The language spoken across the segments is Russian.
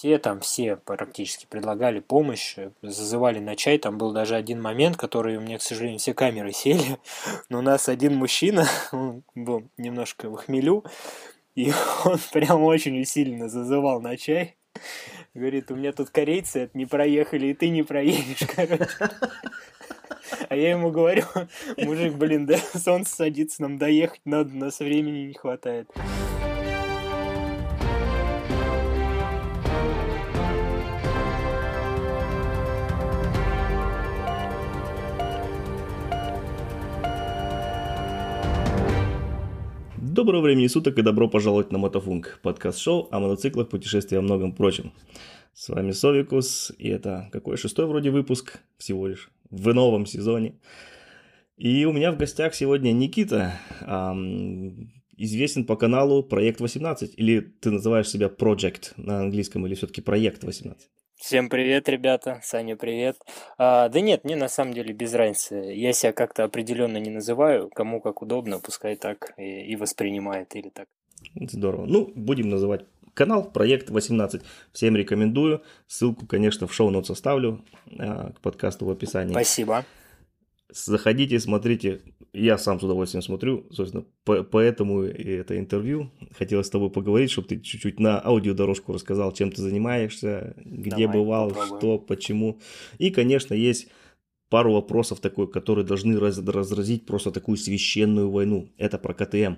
все там, все практически предлагали помощь, зазывали на чай. Там был даже один момент, который у меня, к сожалению, все камеры сели. Но у нас один мужчина, он был немножко в хмелю, и он прям очень усиленно зазывал на чай. Говорит, у меня тут корейцы это не проехали, и ты не проедешь, короче. А я ему говорю, мужик, блин, да солнце садится, нам доехать надо, у нас времени не хватает. Доброго времени суток и добро пожаловать на Мотофунк, подкаст-шоу о мотоциклах, путешествиях и многом прочем. С вами Совикус, и это какой шестой вроде выпуск всего лишь в новом сезоне. И у меня в гостях сегодня Никита, эм, известен по каналу Проект 18, или ты называешь себя Project на английском, или все-таки Проект 18? Всем привет, ребята. Саня, привет. А, да нет, мне на самом деле без разницы. Я себя как-то определенно не называю. Кому как удобно, пускай так и, и воспринимает или так. Здорово. Ну, будем называть канал Проект 18. Всем рекомендую. Ссылку, конечно, в шоу-ноут оставлю а, к подкасту в описании. Спасибо. Заходите, смотрите. Я сам с удовольствием смотрю, собственно, по поэтому это интервью. Хотелось с тобой поговорить, чтобы ты чуть-чуть на аудиодорожку рассказал, чем ты занимаешься, где Давай, бывал, попробуем. что, почему. И, конечно, есть пару вопросов такой, которые должны раз разразить просто такую священную войну. Это про КТМ.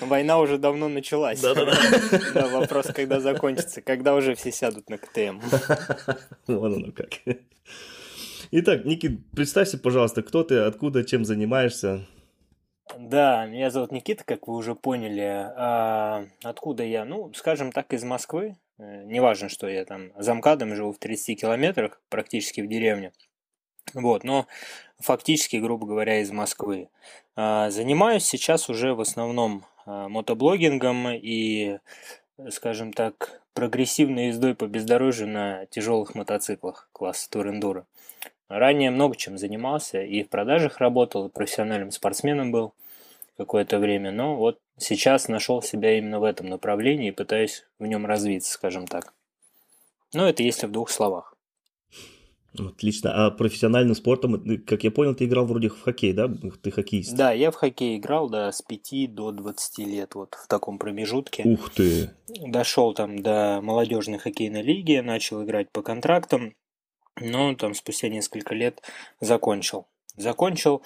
Война уже давно началась. Да-да-да. Вопрос, когда закончится, когда уже все сядут на КТМ. Вон оно как. Итак, Никит, представься, пожалуйста, кто ты, откуда, чем занимаешься? Да, меня зовут Никита, как вы уже поняли. А откуда я? Ну, скажем так, из Москвы. Э, неважно, что я там замкадом живу в 30 километрах, практически в деревне. Вот, но фактически, грубо говоря, из Москвы. А, занимаюсь сейчас уже в основном а, мотоблогингом и, скажем так, прогрессивной ездой по бездорожью на тяжелых мотоциклах класса Тур-Эндуро. Ранее много чем занимался, и в продажах работал, и профессиональным спортсменом был какое-то время, но вот сейчас нашел себя именно в этом направлении и пытаюсь в нем развиться, скажем так. Ну, это если в двух словах. Отлично. А профессиональным спортом, как я понял, ты играл вроде в хоккей, да? Ты хоккеист. Да, я в хоккей играл, да, с 5 до 20 лет, вот в таком промежутке. Ух ты! Дошел там до молодежной хоккейной лиги, начал играть по контрактам, но там спустя несколько лет закончил. Закончил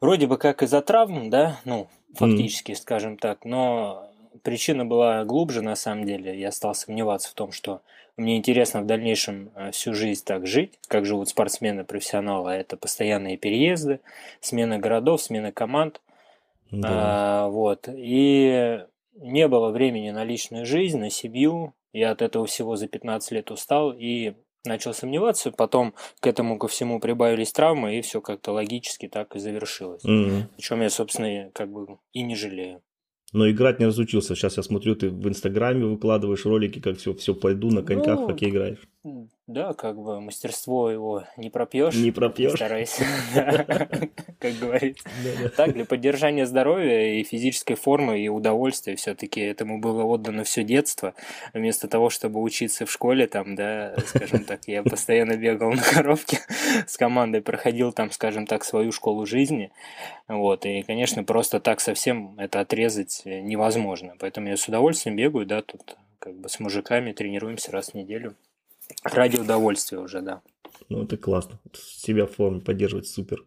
вроде бы как из-за травм, да, ну, фактически, mm. скажем так, но причина была глубже на самом деле. Я стал сомневаться в том, что мне интересно в дальнейшем э, всю жизнь так жить, как живут спортсмены-профессионалы. Это постоянные переезды, смена городов, смена команд. Да. А, вот. И не было времени на личную жизнь, на семью. Я от этого всего за 15 лет устал и начал сомневаться, потом к этому ко всему прибавились травмы, и все как-то логически так и завершилось. Mm-hmm. О чем я, собственно, как бы и не жалею. Но играть не разучился. Сейчас я смотрю, ты в Инстаграме выкладываешь ролики, как все, все пойду на коньках, ну, хоккей играешь. Да, как бы мастерство его не пропьешь. Не пропьешь. Старайся, как говорится. Так, для поддержания здоровья и физической формы и удовольствия все-таки этому было отдано все детство. Вместо того, чтобы учиться в школе, там, да, скажем так, я постоянно бегал на коробке с командой, проходил там, скажем так, свою школу жизни. Вот, и, конечно, просто так совсем это отрезать невозможно. Поэтому я с удовольствием бегаю, да, тут как бы с мужиками тренируемся раз в неделю. Ради удовольствия уже, да. Ну, это классно. Себя в форме поддерживать супер.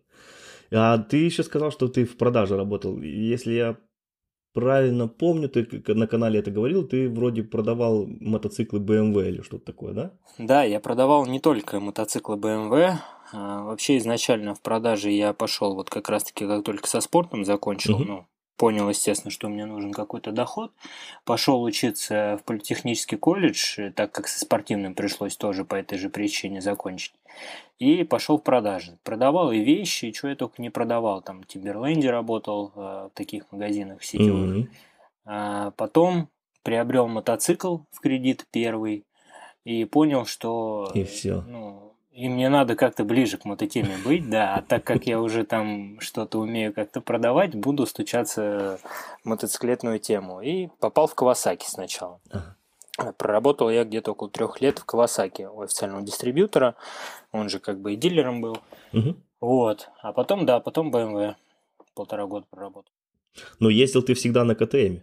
А ты еще сказал, что ты в продаже работал. Если я правильно помню, ты на канале это говорил, ты вроде продавал мотоциклы BMW или что-то такое, да? Да, я продавал не только мотоциклы BMW. А вообще изначально в продаже я пошел вот как раз-таки, как только со спортом закончил, uh-huh. ну, понял, естественно, что мне нужен какой-то доход. Пошел учиться в политехнический колледж, так как со спортивным пришлось тоже по этой же причине закончить. И пошел в продажи. Продавал и вещи, и что я только не продавал. Там в Тимберленде работал, э, в таких магазинах сетевых. Mm-hmm. А потом приобрел мотоцикл в кредит первый и понял, что и все. Ну, и мне надо как-то ближе к мототеме быть, да, а так как я уже там что-то умею как-то продавать, буду стучаться в мотоциклетную тему. И попал в Кавасаки сначала. Ага. Проработал я где-то около трех лет в Кавасаки у официального дистрибьютора, он же как бы и дилером был. Угу. Вот, а потом, да, потом BMW полтора года проработал. Но ездил ты всегда на КТМ?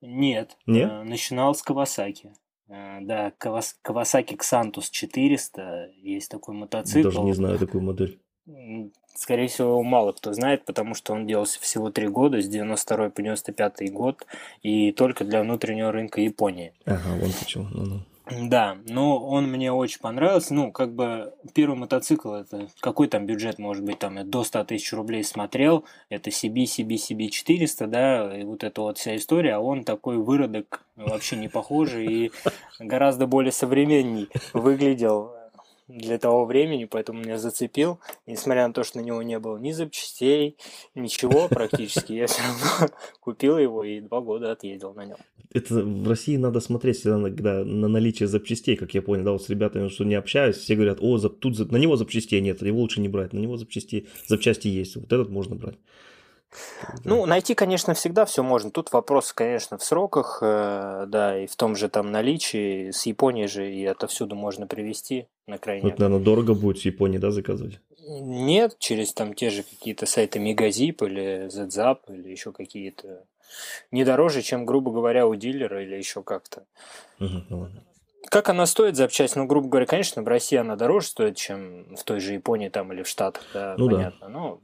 Нет, Нет? Э, начинал с Кавасаки. Э, да, Kawasaki Xantus 400, есть такой мотоцикл. Даже не знаю такую модель. Скорее всего, мало кто знает, потому что он делался всего три года, с 92 по 95 год, и только для внутреннего рынка Японии. Ага, вон почему. Ну-ну. Да, но он мне очень понравился. Ну, как бы первый мотоцикл, это какой там бюджет, может быть, там до 100 тысяч рублей смотрел. Это CB, CB, CB 400, да, и вот эта вот вся история. А он такой выродок, вообще не похожий и гораздо более современней выглядел для того времени, поэтому меня зацепил. Несмотря на то, что на него не было ни запчастей, ничего практически, я все равно купил его и два года отъездил на нем. Это в России надо смотреть всегда на, когда, на наличие запчастей, как я понял, да, вот с ребятами, что не общаюсь, все говорят, о, тут на него запчастей нет, его лучше не брать, на него запчасти, запчасти есть, вот этот можно брать. Ну, найти, конечно, всегда все можно. Тут вопрос, конечно, в сроках, э, да, и в том же там наличии. С Японии же и отовсюду можно привезти на крайне. Вот, наверное, дорого будет с Японии, да, заказывать? Нет, через там те же какие-то сайты Мегазип или ZZAP или еще какие-то. Не дороже, чем, грубо говоря, у дилера или еще как-то. Угу, ну ладно. Как она стоит запчасть? Ну, грубо говоря, конечно, в России она дороже стоит, чем в той же Японии там или в Штатах, да, ну, понятно. Да. Но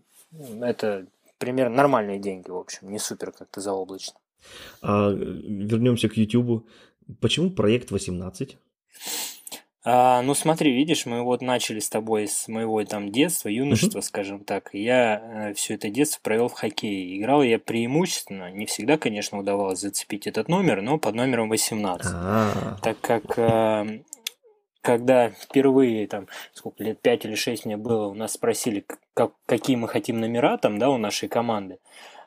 это примерно нормальные деньги, в общем, не супер как-то заоблачно. А, вернемся к YouTube. Почему проект 18? А, ну смотри, видишь, мы вот начали с тобой с моего там детства, юношества, uh-huh. скажем так. Я э, все это детство провел в хоккее. Играл я преимущественно, не всегда, конечно, удавалось зацепить этот номер, но под номером 18. А-а-а. Так как э, когда впервые, там, сколько лет, 5 или 6 мне было, у нас спросили, как, какие мы хотим номера там, да, у нашей команды,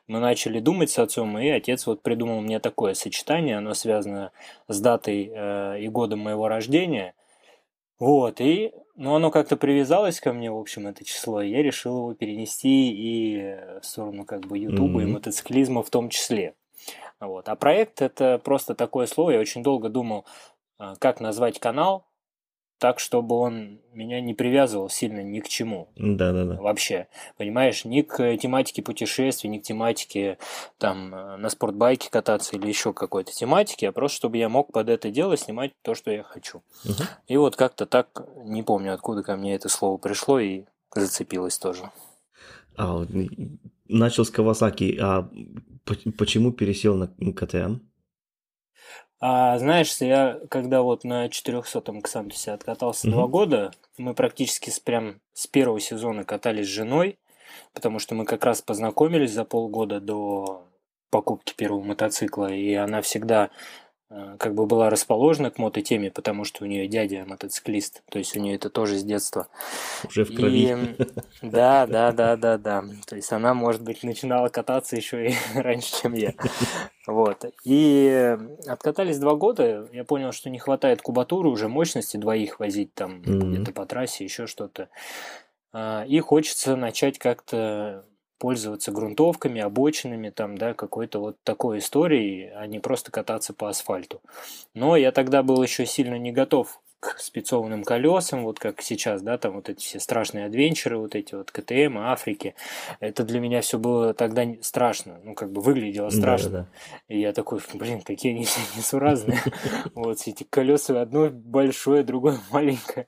мы начали думать с отцом, и отец вот придумал мне такое сочетание, оно связано с датой э, и годом моего рождения. Вот, и, ну, оно как-то привязалось ко мне, в общем, это число, и я решил его перенести и в сторону, как бы, Ютуба mm-hmm. и мотоциклизма в том числе. Вот. А проект это просто такое слово, я очень долго думал, э, как назвать канал, так, чтобы он меня не привязывал сильно ни к чему. Да, да, да. Вообще. Понимаешь, ни к тематике путешествий, ни к тематике там на спортбайке кататься или еще какой-то тематике, а просто чтобы я мог под это дело снимать то, что я хочу. Угу. И вот как-то так, не помню, откуда ко мне это слово пришло и зацепилось тоже. А, начал с Кавасаки, а почему пересел на КТМ? А знаешь, я когда вот на 400-м Ксантусе откатался mm-hmm. два года, мы практически с, прям с первого сезона катались с женой, потому что мы как раз познакомились за полгода до покупки первого мотоцикла, и она всегда как бы была расположена к мототеме, потому что у нее дядя мотоциклист, то есть у нее это тоже с детства. Уже в крови. И, да, да, да, да, да. То есть она, может быть, начинала кататься еще и раньше, чем я. Вот. И откатались два года, я понял, что не хватает кубатуры, уже мощности двоих возить там mm-hmm. где-то по трассе, еще что-то. А, и хочется начать как-то пользоваться грунтовками, обочинами, там, да, какой-то вот такой историей, а не просто кататься по асфальту. Но я тогда был еще сильно не готов к спецованным колесам, вот как сейчас, да, там вот эти все страшные адвенчеры, вот эти вот КТМ, Африки. Это для меня все было тогда страшно, ну, как бы выглядело страшно. Да, да. И я такой, блин, какие они все несуразные. Вот эти колеса, одно большое, другое маленькое.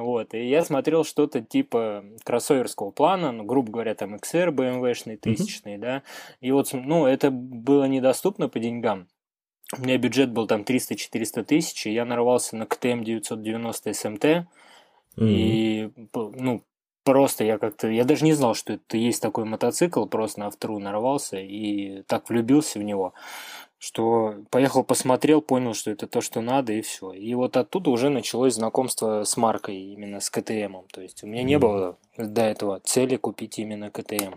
Вот, и я смотрел что-то типа кроссоверского плана, ну, грубо говоря, там XR, BMW-шный, тысячный, mm-hmm. да, и вот, ну, это было недоступно по деньгам. У меня бюджет был там 300-400 тысяч, и я нарвался на КТМ 990 SMT, mm-hmm. и, ну, просто я как-то, я даже не знал, что это есть такой мотоцикл, просто на автору нарвался и так влюбился в него что поехал, посмотрел, понял, что это то, что надо, и все. И вот оттуда уже началось знакомство с маркой, именно с КТМом. То есть у меня не было до этого цели купить именно КТМ.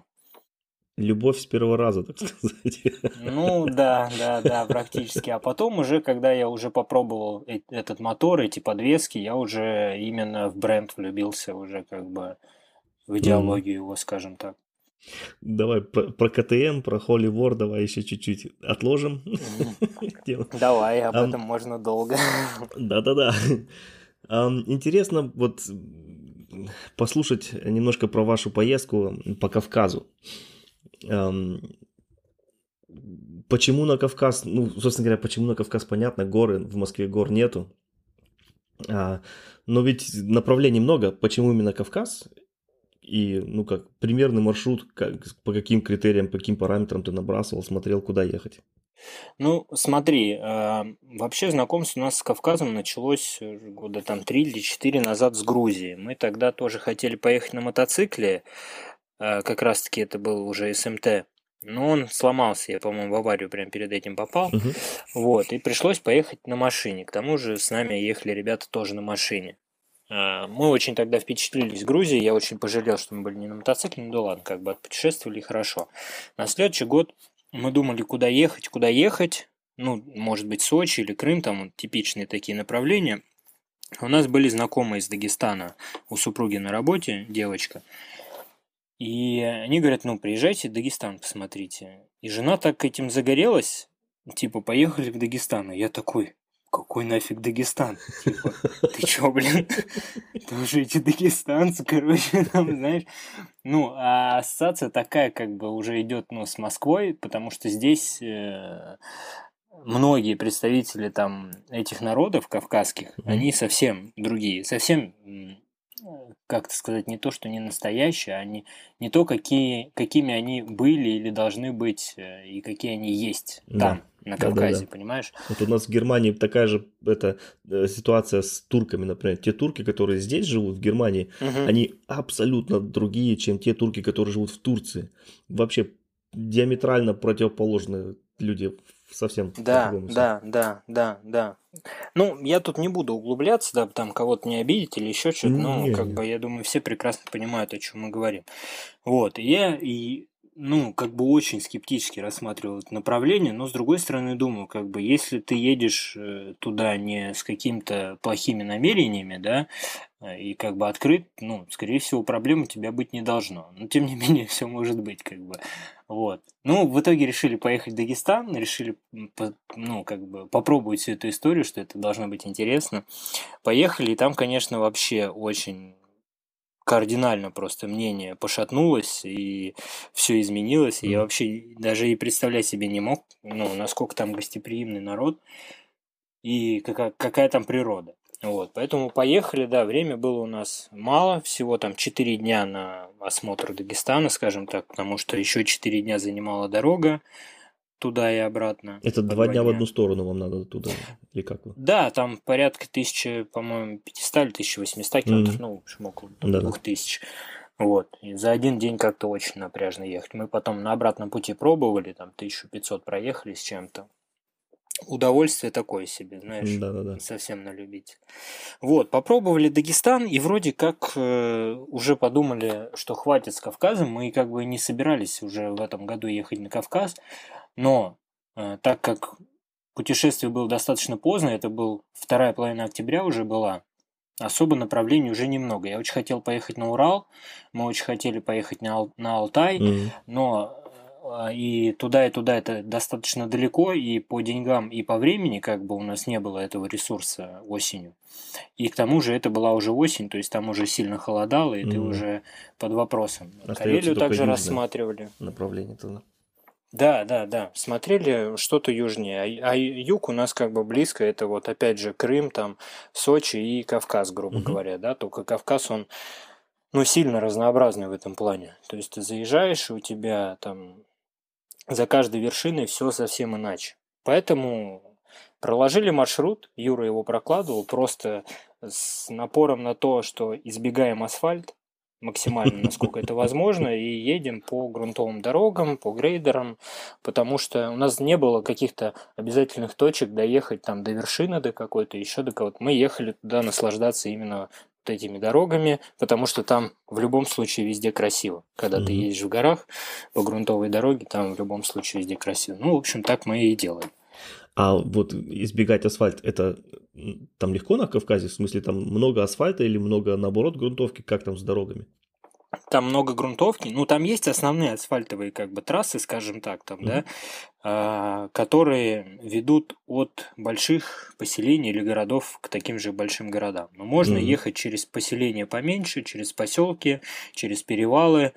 Любовь с первого раза, так сказать. Ну да, да, да, практически. А потом уже, когда я уже попробовал этот мотор, эти подвески, я уже именно в бренд влюбился, уже как бы в идеологию его, скажем так. Давай про, про КТМ, про Holy War давай еще чуть-чуть отложим. Давай, об этом можно долго. Да-да-да. Интересно вот послушать немножко про вашу поездку по Кавказу. Почему на Кавказ? Ну, собственно говоря, почему на Кавказ понятно, горы, в Москве гор нету. А, но ведь направлений много. Почему именно Кавказ? И, ну как, примерный маршрут, как, по каким критериям, по каким параметрам ты набрасывал, смотрел, куда ехать? Ну, смотри, э, вообще знакомство у нас с Кавказом началось года там три или четыре назад с Грузии. Мы тогда тоже хотели поехать на мотоцикле, э, как раз-таки это был уже СМТ, но он сломался, я, по-моему, в аварию прямо перед этим попал. Мгм. Вот, и пришлось поехать на машине. К тому же с нами ехали ребята тоже на машине. А, Мы очень тогда впечатлились Грузией, я очень пожалел, что мы были не на мотоцикле, ну да ладно, как бы отпутешествовали хорошо. На следующий год мы думали, куда ехать, куда ехать, ну, может быть, Сочи или Крым, там типичные такие направления. У нас были знакомые из Дагестана, у супруги на работе, девочка. И они говорят, ну, приезжайте в Дагестан, посмотрите. И жена так этим загорелась, типа, поехали в Дагестан. И я такой, какой нафиг Дагестан? Типа, ты чё, блин? Тоже эти дагестанцы, короче, там, знаешь. Ну, а ассоциация такая, как бы, уже идет, ну, с Москвой, потому что здесь э, многие представители там этих народов кавказских, Мгм. они совсем другие, совсем, м, как то сказать, не то, что не настоящие, они не то, какие, какими они были или должны быть, э, и какие они есть Да. там, на. Кавказе, понимаешь? Вот у нас в Германии такая же это, э, ситуация с турками, например. Те турки, которые здесь живут, в Германии, Мгм. они абсолютно другие, чем те турки, которые живут в Турции. Вообще диаметрально противоположные люди совсем Да, да, да, да, да. Ну, я тут не буду углубляться, да, там кого-то не обидеть или еще что-то, но Не, как не. бы я думаю, все прекрасно понимают, о чем мы говорим. Вот, я и ну, как бы очень скептически рассматривал это направление, но с другой стороны думаю, как бы, если ты едешь э, туда не с какими-то плохими намерениями, да, э, и как бы открыт, ну, скорее всего, проблем у тебя быть не должно. Но тем не менее, все может быть, как бы. Вот. Ну, в итоге решили поехать в Дагестан, решили, ну, как бы попробовать всю эту историю, что это должно быть интересно. Поехали, и там, конечно, вообще очень кардинально просто мнение пошатнулось, и все изменилось, и я вообще даже и представлять себе не мог, ну, насколько там гостеприимный народ, и какая, какая там природа. Вот, поэтому поехали, да, время было у нас мало, всего там 4 дня на осмотр Дагестана, скажем так, потому что еще 4 дня занимала дорога туда и обратно. Это два дня в одну сторону вам надо туда, или как? Да, там порядка тысячи, по-моему, 500 или 1800 километров, Мгм. ну, в общем, около Да-да. 2000. Вот, и за один день как-то очень напряжно ехать. Мы потом на обратном пути пробовали, там 1500 проехали с чем-то. Удовольствие такое себе, знаешь, Да-да-да. совсем на любить. Вот, попробовали Дагестан, и вроде как э, уже подумали, что хватит с Кавказом. Мы как бы не собирались уже в этом году ехать на Кавказ, но э, так как путешествие было достаточно поздно, это был вторая половина октября уже была, особо направлений уже немного. Я очень хотел поехать на Урал, мы очень хотели поехать на, Ал- на Алтай, Мгм. но э, и туда, и туда это достаточно далеко, и по деньгам, и по времени, как бы у нас не было этого ресурса осенью. И к тому же это была уже осень, то есть там уже сильно холодало, и ты Мгм. уже под вопросом. Остаётся Карелию также рассматривали. Направление туда. Да, да, да. Смотрели что-то южнее. А, а юг у нас как бы близко. Это вот опять же Крым, там Сочи и Кавказ, грубо Мгм. говоря, да. Только Кавказ, он ну, сильно разнообразный в этом плане. То есть ты заезжаешь, и у тебя там за каждой вершиной все совсем иначе. Поэтому проложили маршрут, Юра его прокладывал, просто с напором на то, что избегаем асфальт максимально, насколько это возможно, и едем по грунтовым дорогам, по грейдерам, потому что у нас не было каких-то обязательных точек доехать там до вершины, до какой-то, еще до кого-то. Мы ехали туда наслаждаться именно этими дорогами, потому что там в любом случае везде красиво. Когда mm-hmm. ты едешь в горах по грунтовой дороге, там в любом случае везде красиво. Ну, в общем, так мы и делаем. А вот избегать асфальт, это там легко на Кавказе? В смысле, там много асфальта или много, наоборот, грунтовки? Как там с дорогами? Там много грунтовки, ну там есть основные асфальтовые как бы трассы, скажем так, там, mm-hmm. да, а, которые ведут от больших поселений или городов к таким же большим городам. Но можно mm-hmm. ехать через поселения поменьше, через поселки, через перевалы,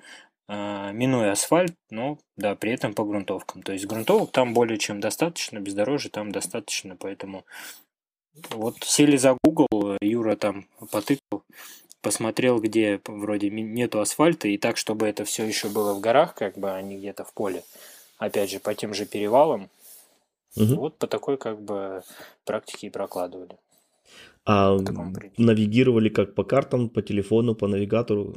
а, минуя асфальт, но да, при этом по грунтовкам. То есть грунтовок там более чем достаточно, бездорожья там достаточно, поэтому вот сели за Google, Юра там потыкал, посмотрел, где вроде нету асфальта, и так, чтобы это все еще было в горах, как бы, а не где-то в поле. Опять же, по тем же перевалам. Угу. Вот по такой, как бы, практике и прокладывали. А навигировали как по картам, по телефону, по навигатору?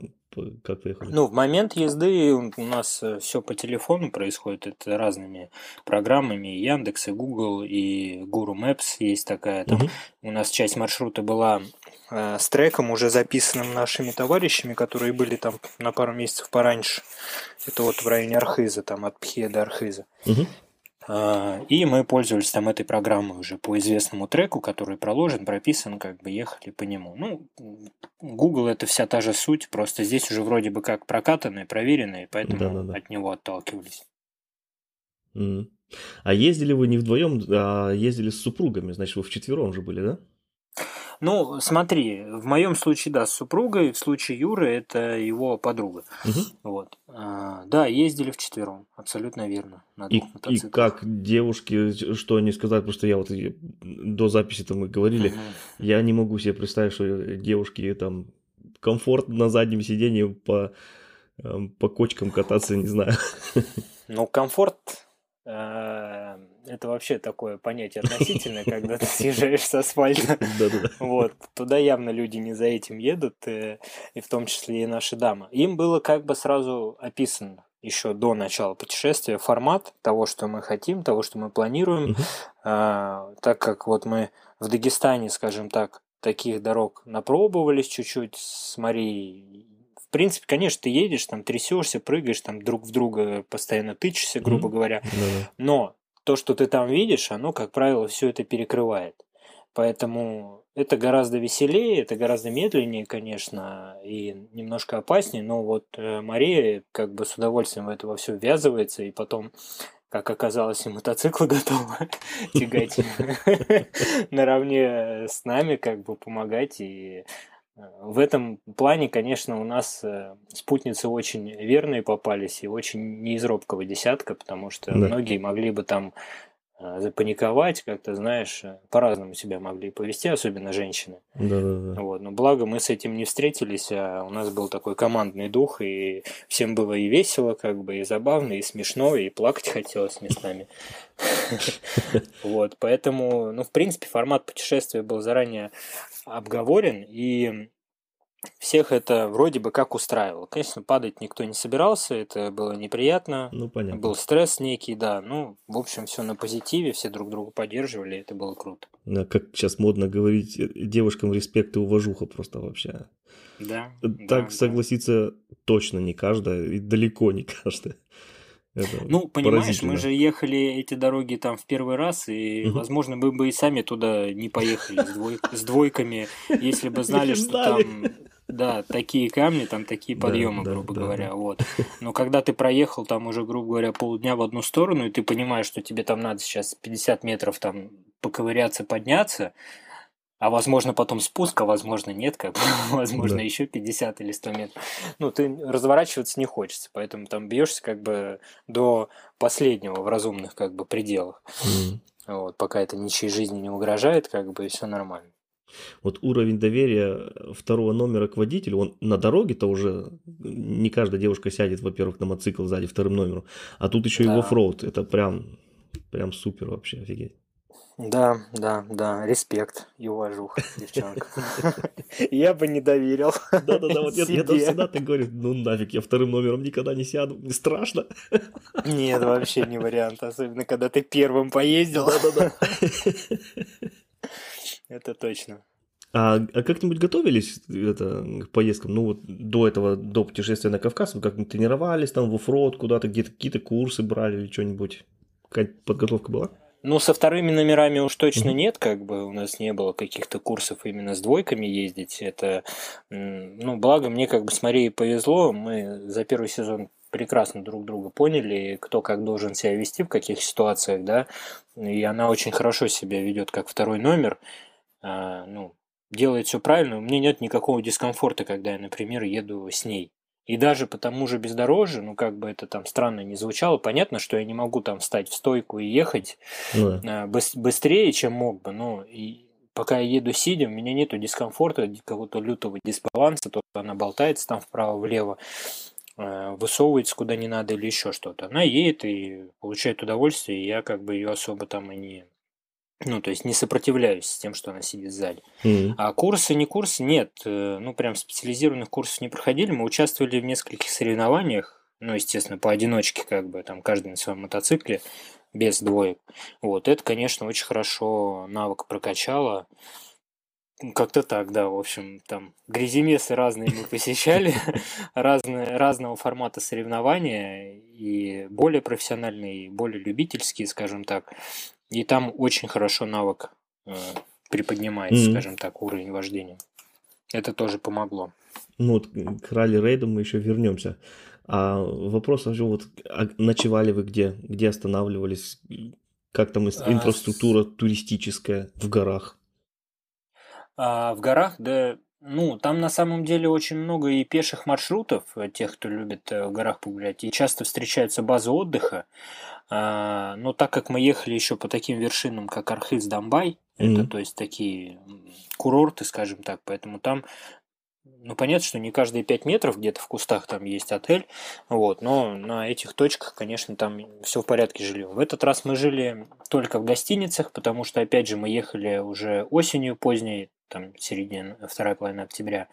Как поехали? Ну, в момент езды у нас э, все по телефону происходит. Это разными программами. Яндекс, и Google, и Guru Maps есть такая. Там угу. У нас часть маршрута была э, с треком, уже записанным нашими товарищами, которые были там на пару месяцев пораньше. Это вот в районе Архиза, там от Пхе до Архиза. Угу. А, и мы пользовались там этой программой уже по известному треку, который проложен, прописан, как бы ехали по нему. Ну, Google это вся та же суть, просто здесь уже вроде бы как прокатанные, проверенные, поэтому Да-да-да. от него отталкивались. Mm. А ездили вы не вдвоем, а ездили с супругами, значит, вы вчетвером же были, да? Ну, смотри, в моем случае, да, с супругой, в случае Юры это его подруга. Угу. Вот. А, да, ездили вчетвером, абсолютно верно. На и, и как девушки, что они сказали, потому что я вот до записи там мы говорили, угу. я не могу себе представить, что девушки там комфортно на заднем сиденье по, эм, по кочкам кататься, не знаю. Ну, комфорт э, это вообще такое понятие относительное, когда ты съезжаешь с асфальта. Вот. Туда явно люди не за этим едут, э, и в том числе и наши дамы. Им было как бы сразу описано еще до начала путешествия формат того, что мы хотим, того, что мы планируем, а, так как вот мы в Дагестане, скажем так, таких дорог напробовались чуть-чуть с Марией. В принципе, конечно, ты едешь, там трясешься, прыгаешь, там друг в друга постоянно тычешься, грубо говоря. Но то, что ты там видишь, оно, как правило, все это перекрывает. Поэтому это гораздо веселее, это гораздо медленнее, конечно, и немножко опаснее, но вот э, Мария как бы с удовольствием в это во все ввязывается, и потом, как оказалось, и мотоциклы готовы тягать наравне с нами, как бы помогать, и в этом плане, конечно, у нас э, спутницы очень верные попались и очень не из робкого десятка, потому что да. многие могли бы там запаниковать, как-то, знаешь, э, по-разному себя могли повести, особенно женщины. Да, да, да. Вот. Но благо мы с этим не встретились, а у нас был такой командный дух, и всем было и весело, как бы, и забавно, и смешно, и плакать хотелось местами. Вот, поэтому, ну, в принципе, формат путешествия был заранее обговорен, и всех это вроде бы как устраивало. Конечно, падать никто не собирался, это было неприятно. Ну, понятно. Был стресс некий, да. Ну, в общем, все на позитиве, все друг друга поддерживали, это было круто. Да, как сейчас модно говорить, э, девушкам респект и уважуха просто вообще. Да. Так да, согласиться да. точно не каждая, и далеко не каждая. Это ну, понимаешь, мы же ехали эти дороги там в первый раз, и, угу. возможно, мы бы и сами туда не поехали с, двой... с двойками, если бы знали, что там да, такие камни, там такие подъемы, да, грубо да, говоря, да. вот. Но когда ты проехал там уже, грубо говоря, полдня в одну сторону, и ты понимаешь, что тебе там надо сейчас 50 метров там поковыряться, подняться, а возможно потом спуск, а возможно нет, как бы, возможно да. еще 50 или 100 метров. Ну, ты разворачиваться не хочется, поэтому там бьешься как бы до последнего в разумных как бы пределах. Mm. Вот, пока это ничьей жизни не угрожает, как бы все нормально. Вот уровень доверия второго номера к водителю, он на дороге-то уже не каждая девушка сядет, во-первых, на мотоцикл сзади вторым номером, а тут еще да. и в оффроуд. Это прям, прям супер вообще, офигеть. Да, да, да, респект и уважуха, девчонка. Я бы не доверил. Да-да-да, вот я, я всегда так говорю, ну нафиг, я вторым номером никогда не сяду, не страшно. Нет, вообще не вариант, особенно когда ты первым поездил. Да-да-да. Это точно. А, а как-нибудь готовились это, к поездкам? Ну, вот до этого, до путешествия на Кавказ, вы как-нибудь тренировались там в оффроуд куда-то, где-то какие-то курсы брали или что-нибудь? Какая подготовка была? Ну, со вторыми номерами уж точно нет, как бы у нас не было каких-то курсов именно с двойками ездить. Это, ну, благо мне как бы с Марией повезло, мы за первый сезон прекрасно друг друга поняли, кто как должен себя вести, в каких ситуациях, да, и она очень хорошо себя ведет как второй номер, ну, делает все правильно, у меня нет никакого дискомфорта, когда я, например, еду с ней. И даже по тому же бездорожью, ну как бы это там странно не звучало, понятно, что я не могу там встать в стойку и ехать ну да. быстрее, чем мог бы, но и пока я еду сидя, у меня нету дискомфорта, какого-то лютого дисбаланса, то она болтается там вправо-влево, э, высовывается куда не надо или еще что-то. Она едет и получает удовольствие, и я как бы ее особо там и не ну, то есть не сопротивляюсь с тем, что она сидит сзади. Mm-hmm. А курсы, не курсы, нет. Э, ну, прям специализированных курсов не проходили. Мы участвовали в нескольких соревнованиях. Ну, естественно, поодиночке, как бы, там, каждый на своем мотоцикле, без двоек. Вот, это, конечно, очень хорошо навык прокачало. Как-то так, да, в общем, там гряземесы разные мы посещали, разные, разного формата соревнования, и более профессиональные, и более любительские, скажем так. И там очень хорошо навык э, приподнимается, mm-hmm. скажем так, уровень вождения. Это тоже помогло. Ну вот к ралли-рейду мы еще вернемся. А вопрос вообще вот, а ночевали вы где? Где останавливались? Как там а, инфраструктура а, туристическая в горах? А, в горах, да, ну, там на самом деле очень много и пеших маршрутов, э, тех, кто любит э, в горах погулять, и часто встречаются базы отдыха. А, но так как мы ехали еще по таким вершинам, как Архыз, Дамбай, mm-hmm. это то есть такие курорты, скажем так, поэтому там ну, понятно, что не каждые 5 метров где-то в кустах там есть отель, вот, но на этих точках, конечно, там все в порядке жильем. В этот раз мы жили только в гостиницах, потому что, опять же, мы ехали уже осенью поздней, там, середина, вторая половина октября,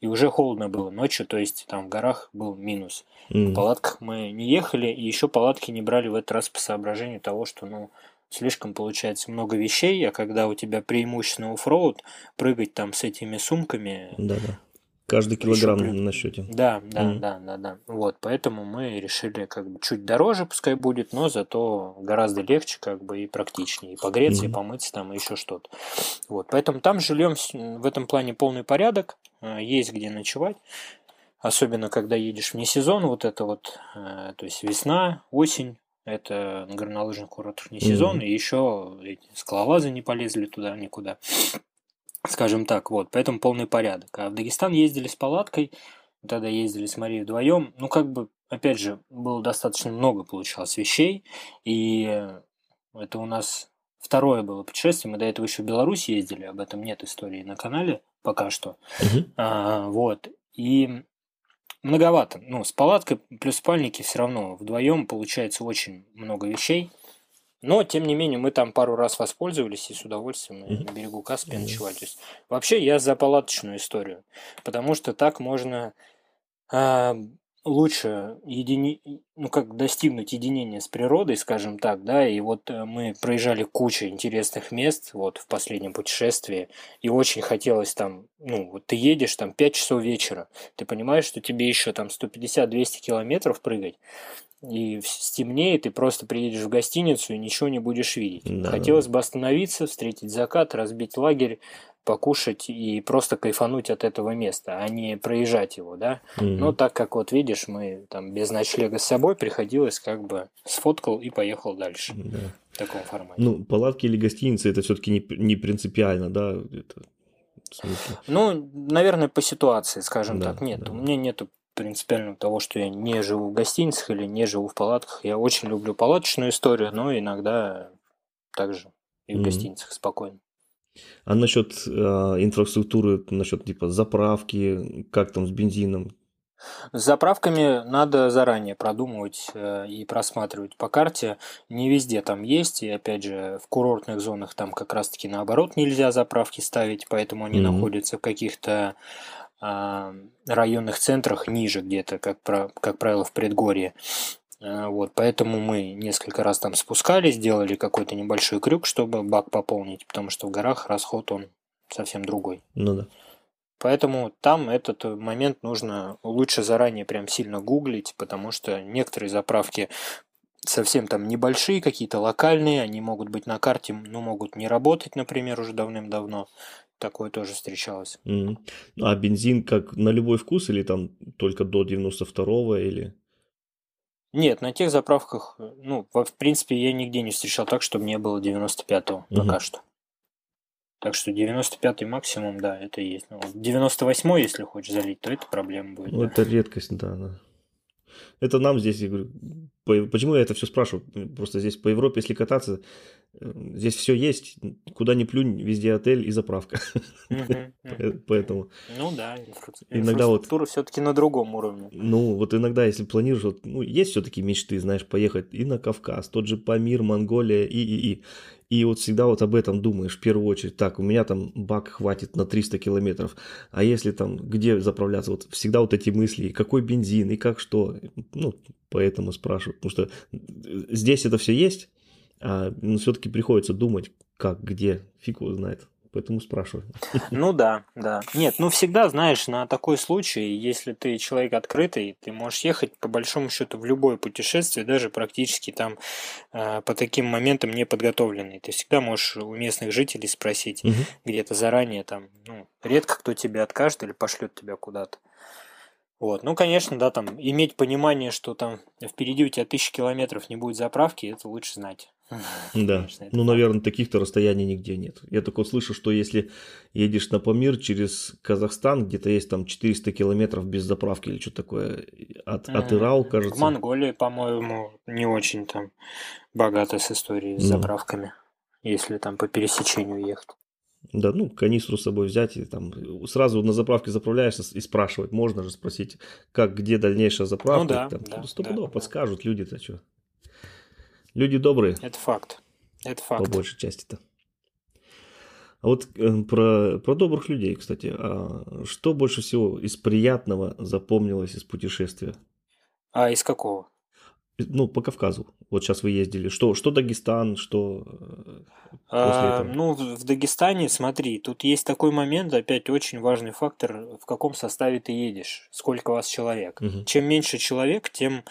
и уже холодно было ночью, то есть там в горах был минус. Mm. В палатках мы не ехали, и еще палатки не брали в этот раз по соображению того, что, ну, слишком получается много вещей, а когда у тебя преимущественно оффроуд, прыгать там с этими сумками... Да-да. Каждый килограмм еще... на счете. Да, да, mm. да, да, да. Вот, поэтому мы решили как бы чуть дороже, пускай будет, но зато гораздо легче, как бы и практичнее, и погреться, mm. и помыться там, и еще что-то. Вот, поэтому там жильем в этом плане полный порядок, э, есть где ночевать. Особенно, когда едешь вне сезон, вот это вот, э, то есть весна, осень, это на горнолыжных курортах не сезон, mm-hmm. и еще эти скалолазы не полезли туда никуда скажем так, вот, поэтому полный порядок. А в Дагестан ездили с палаткой, тогда ездили с Марией вдвоем, ну, как бы, опять же, было достаточно много, получалось, вещей, и это у нас второе было путешествие, мы до этого еще в Беларусь ездили, об этом нет истории на канале пока что, а, вот, и многовато, ну, с палаткой плюс спальники все равно вдвоем получается очень много вещей, но, тем не менее, мы там пару раз воспользовались и с удовольствием mm-hmm. на берегу Каспия ночевали. То есть, вообще, я за палаточную историю, потому что так можно а, лучше едини... ну, как достигнуть единения с природой, скажем так, да, и вот э, мы проезжали кучу интересных мест вот в последнем путешествии, и очень хотелось там, ну, вот ты едешь там 5 часов вечера, ты понимаешь, что тебе еще там 150-200 километров прыгать, и стемнеет, и просто приедешь в гостиницу и ничего не будешь видеть. Да. Хотелось бы остановиться, встретить закат, разбить лагерь, покушать и просто кайфануть от этого места, а не проезжать его, да. Угу. Но так как вот видишь, мы там без ночлега с собой приходилось как бы сфоткал и поехал дальше. Да. В таком формате. Ну, палатки или гостиницы это все-таки не, не принципиально, да? Это... Ну, наверное, по ситуации, скажем да, так. Нет, да. у меня нету принципиально того, что я не живу в гостиницах или не живу в палатках. Я очень люблю палаточную историю, но иногда также и в mm-hmm. гостиницах спокойно. А насчет э, инфраструктуры, насчет типа заправки, как там с бензином? С заправками надо заранее продумывать э, и просматривать по карте. Не везде там есть, и опять же в курортных зонах там как раз-таки наоборот нельзя заправки ставить, поэтому они mm-hmm. находятся в каких-то э, районных центрах ниже где-то, как, про, как правило, в предгорье. Э, вот, поэтому мы несколько раз там спускались, сделали какой-то небольшой крюк, чтобы бак пополнить, потому что в горах расход он совсем другой. Ну да. Поэтому там этот момент нужно лучше заранее прям сильно гуглить, потому что некоторые заправки совсем там небольшие, какие-то локальные, они могут быть на карте, но могут не работать, например, уже давным-давно. Такое тоже встречалось. Мгм. А бензин как на любой вкус или там только до 92-го или... Нет, на тех заправках, э, ну, в принципе, я нигде не встречал так, чтобы не было 95-го Мгм. пока что. Так что 95-й максимум, да, это есть. Ну, вот 98-й, если хочешь залить, то это проблема будет. Ну, да. это редкость, да, да. Это нам здесь, я говорю, по- почему я это все спрашиваю? Просто здесь по Европе, если кататься, э, здесь все есть, куда ни плюнь, везде отель и заправка. Поэтому, Ну да, Иногда вот- все-таки на другом уровне. ну, вот иногда, если планируешь, вот, ну, есть все-таки мечты, знаешь, поехать и на Кавказ, тот же Памир, Монголия, и, и, и. И вот всегда вот об этом думаешь в первую очередь. Так, у меня там бак хватит на 300 километров. А если там, где заправляться? Вот всегда вот эти мысли, какой бензин, и как что. Ну, поэтому спрашиваю. Потому что э, здесь это все есть, а все-таки приходится думать, как, где, фиг его знает. Поэтому спрашиваю. Ну да, да. Нет, ну всегда, знаешь, на такой случай, если ты человек открытый, ты можешь ехать по большому счету в любое путешествие, даже практически там э, по таким моментам не подготовленный. Ты всегда можешь у местных жителей спросить Мгм. где-то заранее, там, ну, редко кто тебе откажет или пошлет тебя куда-то. Вот, ну, конечно, да, там, иметь понимание, что там впереди у тебя тысячи километров не будет заправки, это лучше знать. Да, ну, наверное, таких-то расстояний нигде нет. Я только слышу, что если едешь на Памир через Казахстан, где-то есть там 400 километров без заправки или что такое, от, от М, Ирау, В кажется. Монголии, по-моему, не очень там богато с историей с Ну. заправками, если там по пересечению ехать. Да, ну, канистру с собой взять и там сразу на заправке заправляешься и спрашивать. Можно же спросить, как, где дальнейшая заправка. Ну да, там, да, стопудово да. подскажут люди-то что. Люди добрые, Это факт. Это по факт. большей части-то. А вот э, про, про добрых людей, кстати, а что больше всего из приятного запомнилось из путешествия? А из какого? Ну, по Кавказу. Вот сейчас вы ездили. Что, что Дагестан, что э, А, ну, в Дагестане, смотри, тут есть такой момент, опять очень важный фактор, в каком составе ты едешь, сколько вас человек. Мгм. Чем меньше человек, тем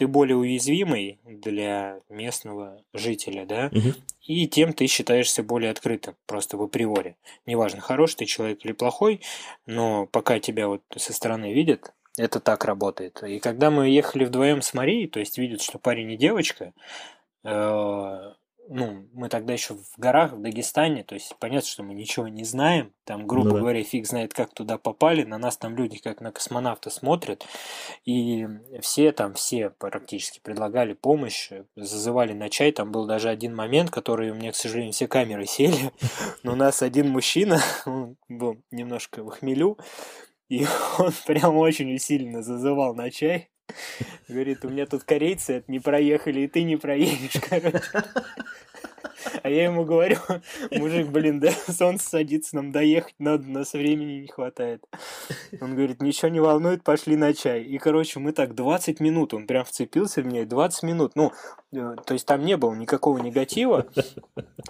ты более уязвимый для местного жителя, да, Мгм. и тем ты считаешься более открытым, просто в априори. Неважно, хороший ты человек или плохой, но пока тебя вот со стороны видят, это так работает. И когда мы ехали вдвоем с Марией, то есть видят, что парень и девочка, э, ну, мы тогда еще в горах, в Дагестане, то есть понятно, что мы ничего не знаем, там, грубо Ну да. говоря, фиг знает, как туда попали, на нас там люди как на космонавта смотрят, и все там, все практически предлагали помощь, зазывали на чай, там был даже один момент, который у меня, к сожалению, все камеры сели, но у нас один мужчина, он был немножко в хмелю, и он прям очень усиленно зазывал на чай. Говорит, у меня тут корейцы не проехали, и ты не проедешь, короче. А я ему говорю, мужик, блин, да солнце садится, нам доехать надо, нас времени не хватает. Он говорит, ничего не волнует, пошли на чай. И, короче, мы так 20 минут, он прям вцепился в меня, 20 минут. Ну, э, то есть там не было никакого негатива,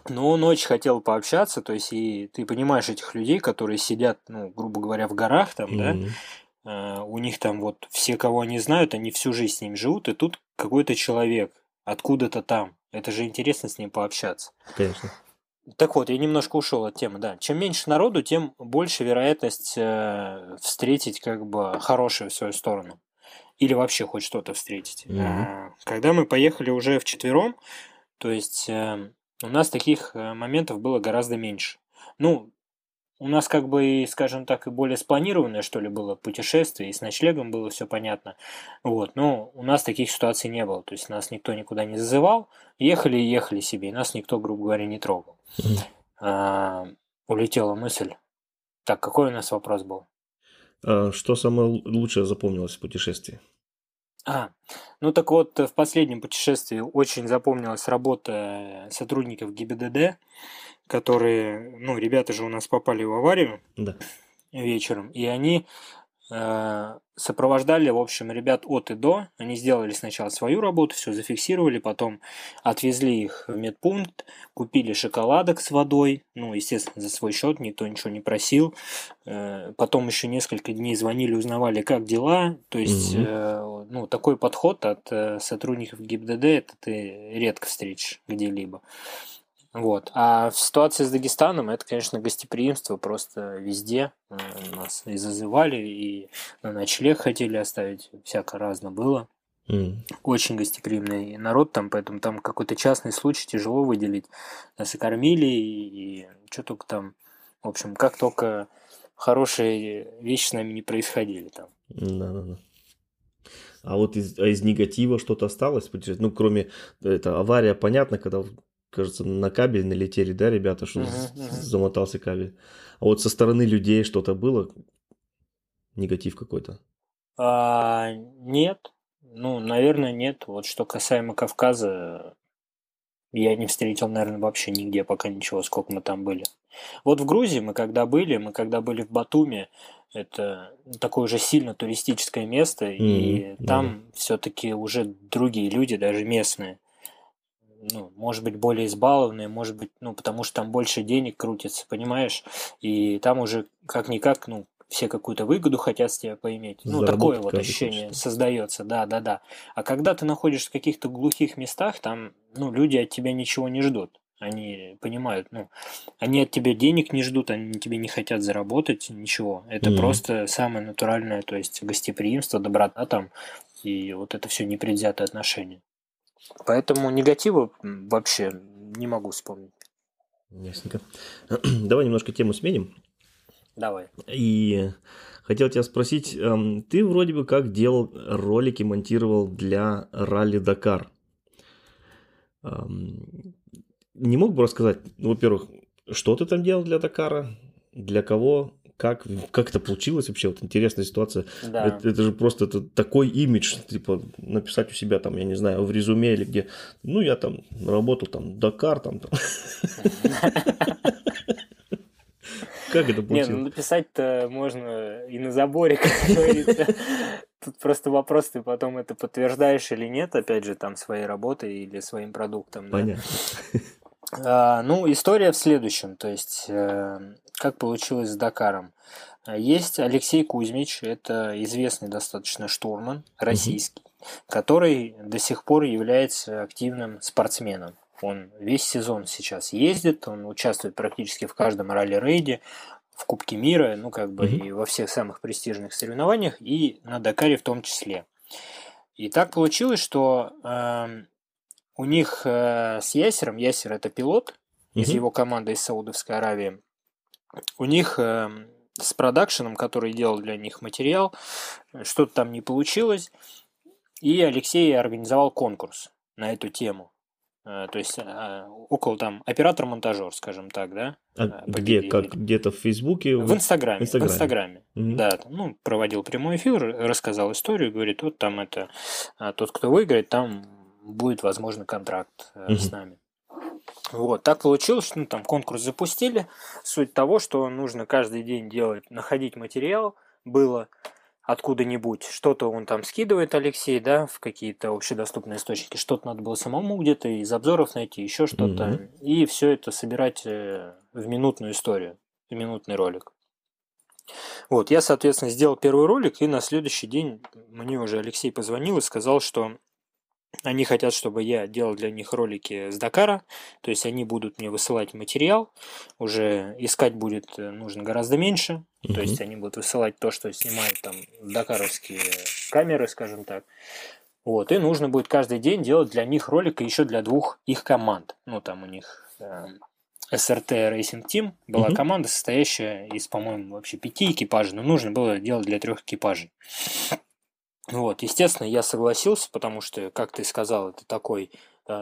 но он очень хотел пообщаться, то есть и ты понимаешь этих людей, которые сидят, ну, грубо говоря, в горах там, да, Мгм. Э, у них там вот все, кого они знают, они всю жизнь с ним живут, и тут какой-то человек откуда-то там. Это же интересно с ним пообщаться. Конечно. Так вот, я немножко ушел от темы, да. Чем меньше народу, тем больше вероятность э, встретить как бы хорошее в свою сторону. Или вообще хоть что-то встретить. Мгм. Э, Когда мы поехали уже вчетвером, то есть э, у нас таких э, моментов было гораздо меньше. Ну, у нас как бы, и, скажем так, и более спланированное, что ли, было путешествие, и с ночлегом было все понятно. Вот, но у нас таких ситуаций не было. То есть нас никто никуда не зазывал, ехали и ехали себе, и нас никто, грубо говоря, не трогал. А, улетела мысль. Так, какой у нас вопрос был? А что самое лучшее запомнилось в путешествии? А, ну так вот, э, в последнем путешествии очень запомнилась работа сотрудников ГИБДД, которые, ну, ребята же у нас попали в аварию Да. вечером, и они Э, сопровождали, в общем, ребят от и до. Они сделали сначала свою работу, все зафиксировали, потом отвезли их в медпункт, купили шоколадок с водой, ну, естественно, за свой счет, никто ничего не просил. Э, потом еще несколько дней звонили, узнавали, как дела. То есть, mm-hmm. ну, такой подход от сотрудников ГИБДД это ты редко встретишь где-либо. Вот. А в ситуации с Дагестаном это, конечно, гостеприимство просто везде. Э, нас и зазывали, и на ночлег хотели оставить. Всяко разно было. Mm. Очень гостеприимный народ там, поэтому там какой-то частный случай тяжело выделить. Нас и кормили, и, и что только там. В общем, как только хорошие вещи с нами не происходили там. Да-да-да. А вот из, а из негатива что-то осталось? Ну, кроме это авария, понятно, когда кажется, на кабель налетели, да, ребята, что uh-huh, uh-huh. замотался кабель. А вот со стороны людей что-то было? Негатив какой-то? А, нет. Ну, наверное, нет. Вот что касаемо Кавказа, я не встретил, наверное, вообще нигде пока ничего, сколько мы там были. Вот в Грузии мы когда были, мы когда были в Батуме, это такое же сильно туристическое место, mm-hmm. и там mm-hmm. все-таки уже другие люди, даже местные ну, может быть, более избалованные, может быть, ну, потому что там больше денег крутится, понимаешь? И там уже как-никак, ну, все какую-то выгоду хотят с тебя поиметь. Ну, такое вот ощущение хочет. создается, да, да, да. А когда ты находишься в каких-то глухих местах, там, ну, люди от тебя ничего не ждут. Они понимают, ну, они от тебя денег не ждут, они тебе не хотят заработать, ничего. Это mm-hmm. просто самое натуральное, то есть гостеприимство, доброта там, и вот это все непредвзятое отношение. Поэтому негатива вообще не могу вспомнить. Ясненько. Давай немножко тему сменим. Давай. И хотел тебя спросить, эм, ты вроде бы как делал ролики, монтировал для ралли Дакар. Эм, не мог бы рассказать, ну, во-первых, что ты там делал для Дакара, для кого, как, как это получилось вообще? Вот интересная ситуация. Да. Это, это же просто это такой имидж, типа написать у себя там, я не знаю, в резюме или где. Ну, я там работал там Дакар там. Как это получилось? Не, ну написать-то можно и на заборе, как говорится. Тут просто вопрос, ты потом это подтверждаешь или нет, опять же, там, своей работой или своим продуктом. Понятно. Ну, история в следующем. То есть, э, как получилось с Дакаром. Есть Алексей Кузьмич, это известный достаточно штурман, российский, угу. который до сих пор является активным спортсменом. Он весь сезон сейчас ездит, он участвует практически в каждом ралли-рейде, в Кубке мира, ну как бы mm и во всех самых престижных соревнованиях, и на Дакаре в том числе. И так получилось, что э, у них э, с Ясером, Ясер это пилот mm из его команды из Саудовской Аравии, у них э, с продакшеном, который делал для них материал, что-то там не получилось, и Алексей организовал конкурс на эту тему. Э, то есть э, около там оператор-монтажер, скажем так, да? А где? Как где-то в Фейсбуке? В Инстаграме. Инстаграме. В Инстаграме. Mm-hmm. Да, ну проводил прямой эфир, рассказал историю, говорит, вот там это тот, кто выиграет, там будет возможно контракт mm-hmm. с нами. Вот, так получилось, что ну, там конкурс запустили. Суть того, что нужно каждый день делать, находить материал было откуда-нибудь. Что-то он там скидывает, Алексей, да, в какие-то общедоступные источники. Что-то надо было самому где-то из обзоров найти, еще что-то. Mm-hmm. И все это собирать э, в минутную историю, в минутный ролик. Вот, я, соответственно, сделал первый ролик, и на следующий день мне уже Алексей позвонил и сказал, что они хотят, чтобы я делал для них ролики с Дакара, то есть они будут мне высылать материал, уже искать будет э, нужно гораздо меньше, mm-hmm. то есть они будут высылать то, что снимают там дакаровские камеры, скажем так. Вот, и нужно будет каждый день делать для них ролик еще для двух их команд. Ну, там у них э, SRT Racing Team была mm-hmm. команда, состоящая из, по-моему, вообще пяти экипажей, но нужно было делать для трех экипажей. Вот, естественно, я согласился, потому что, как ты сказал, это такой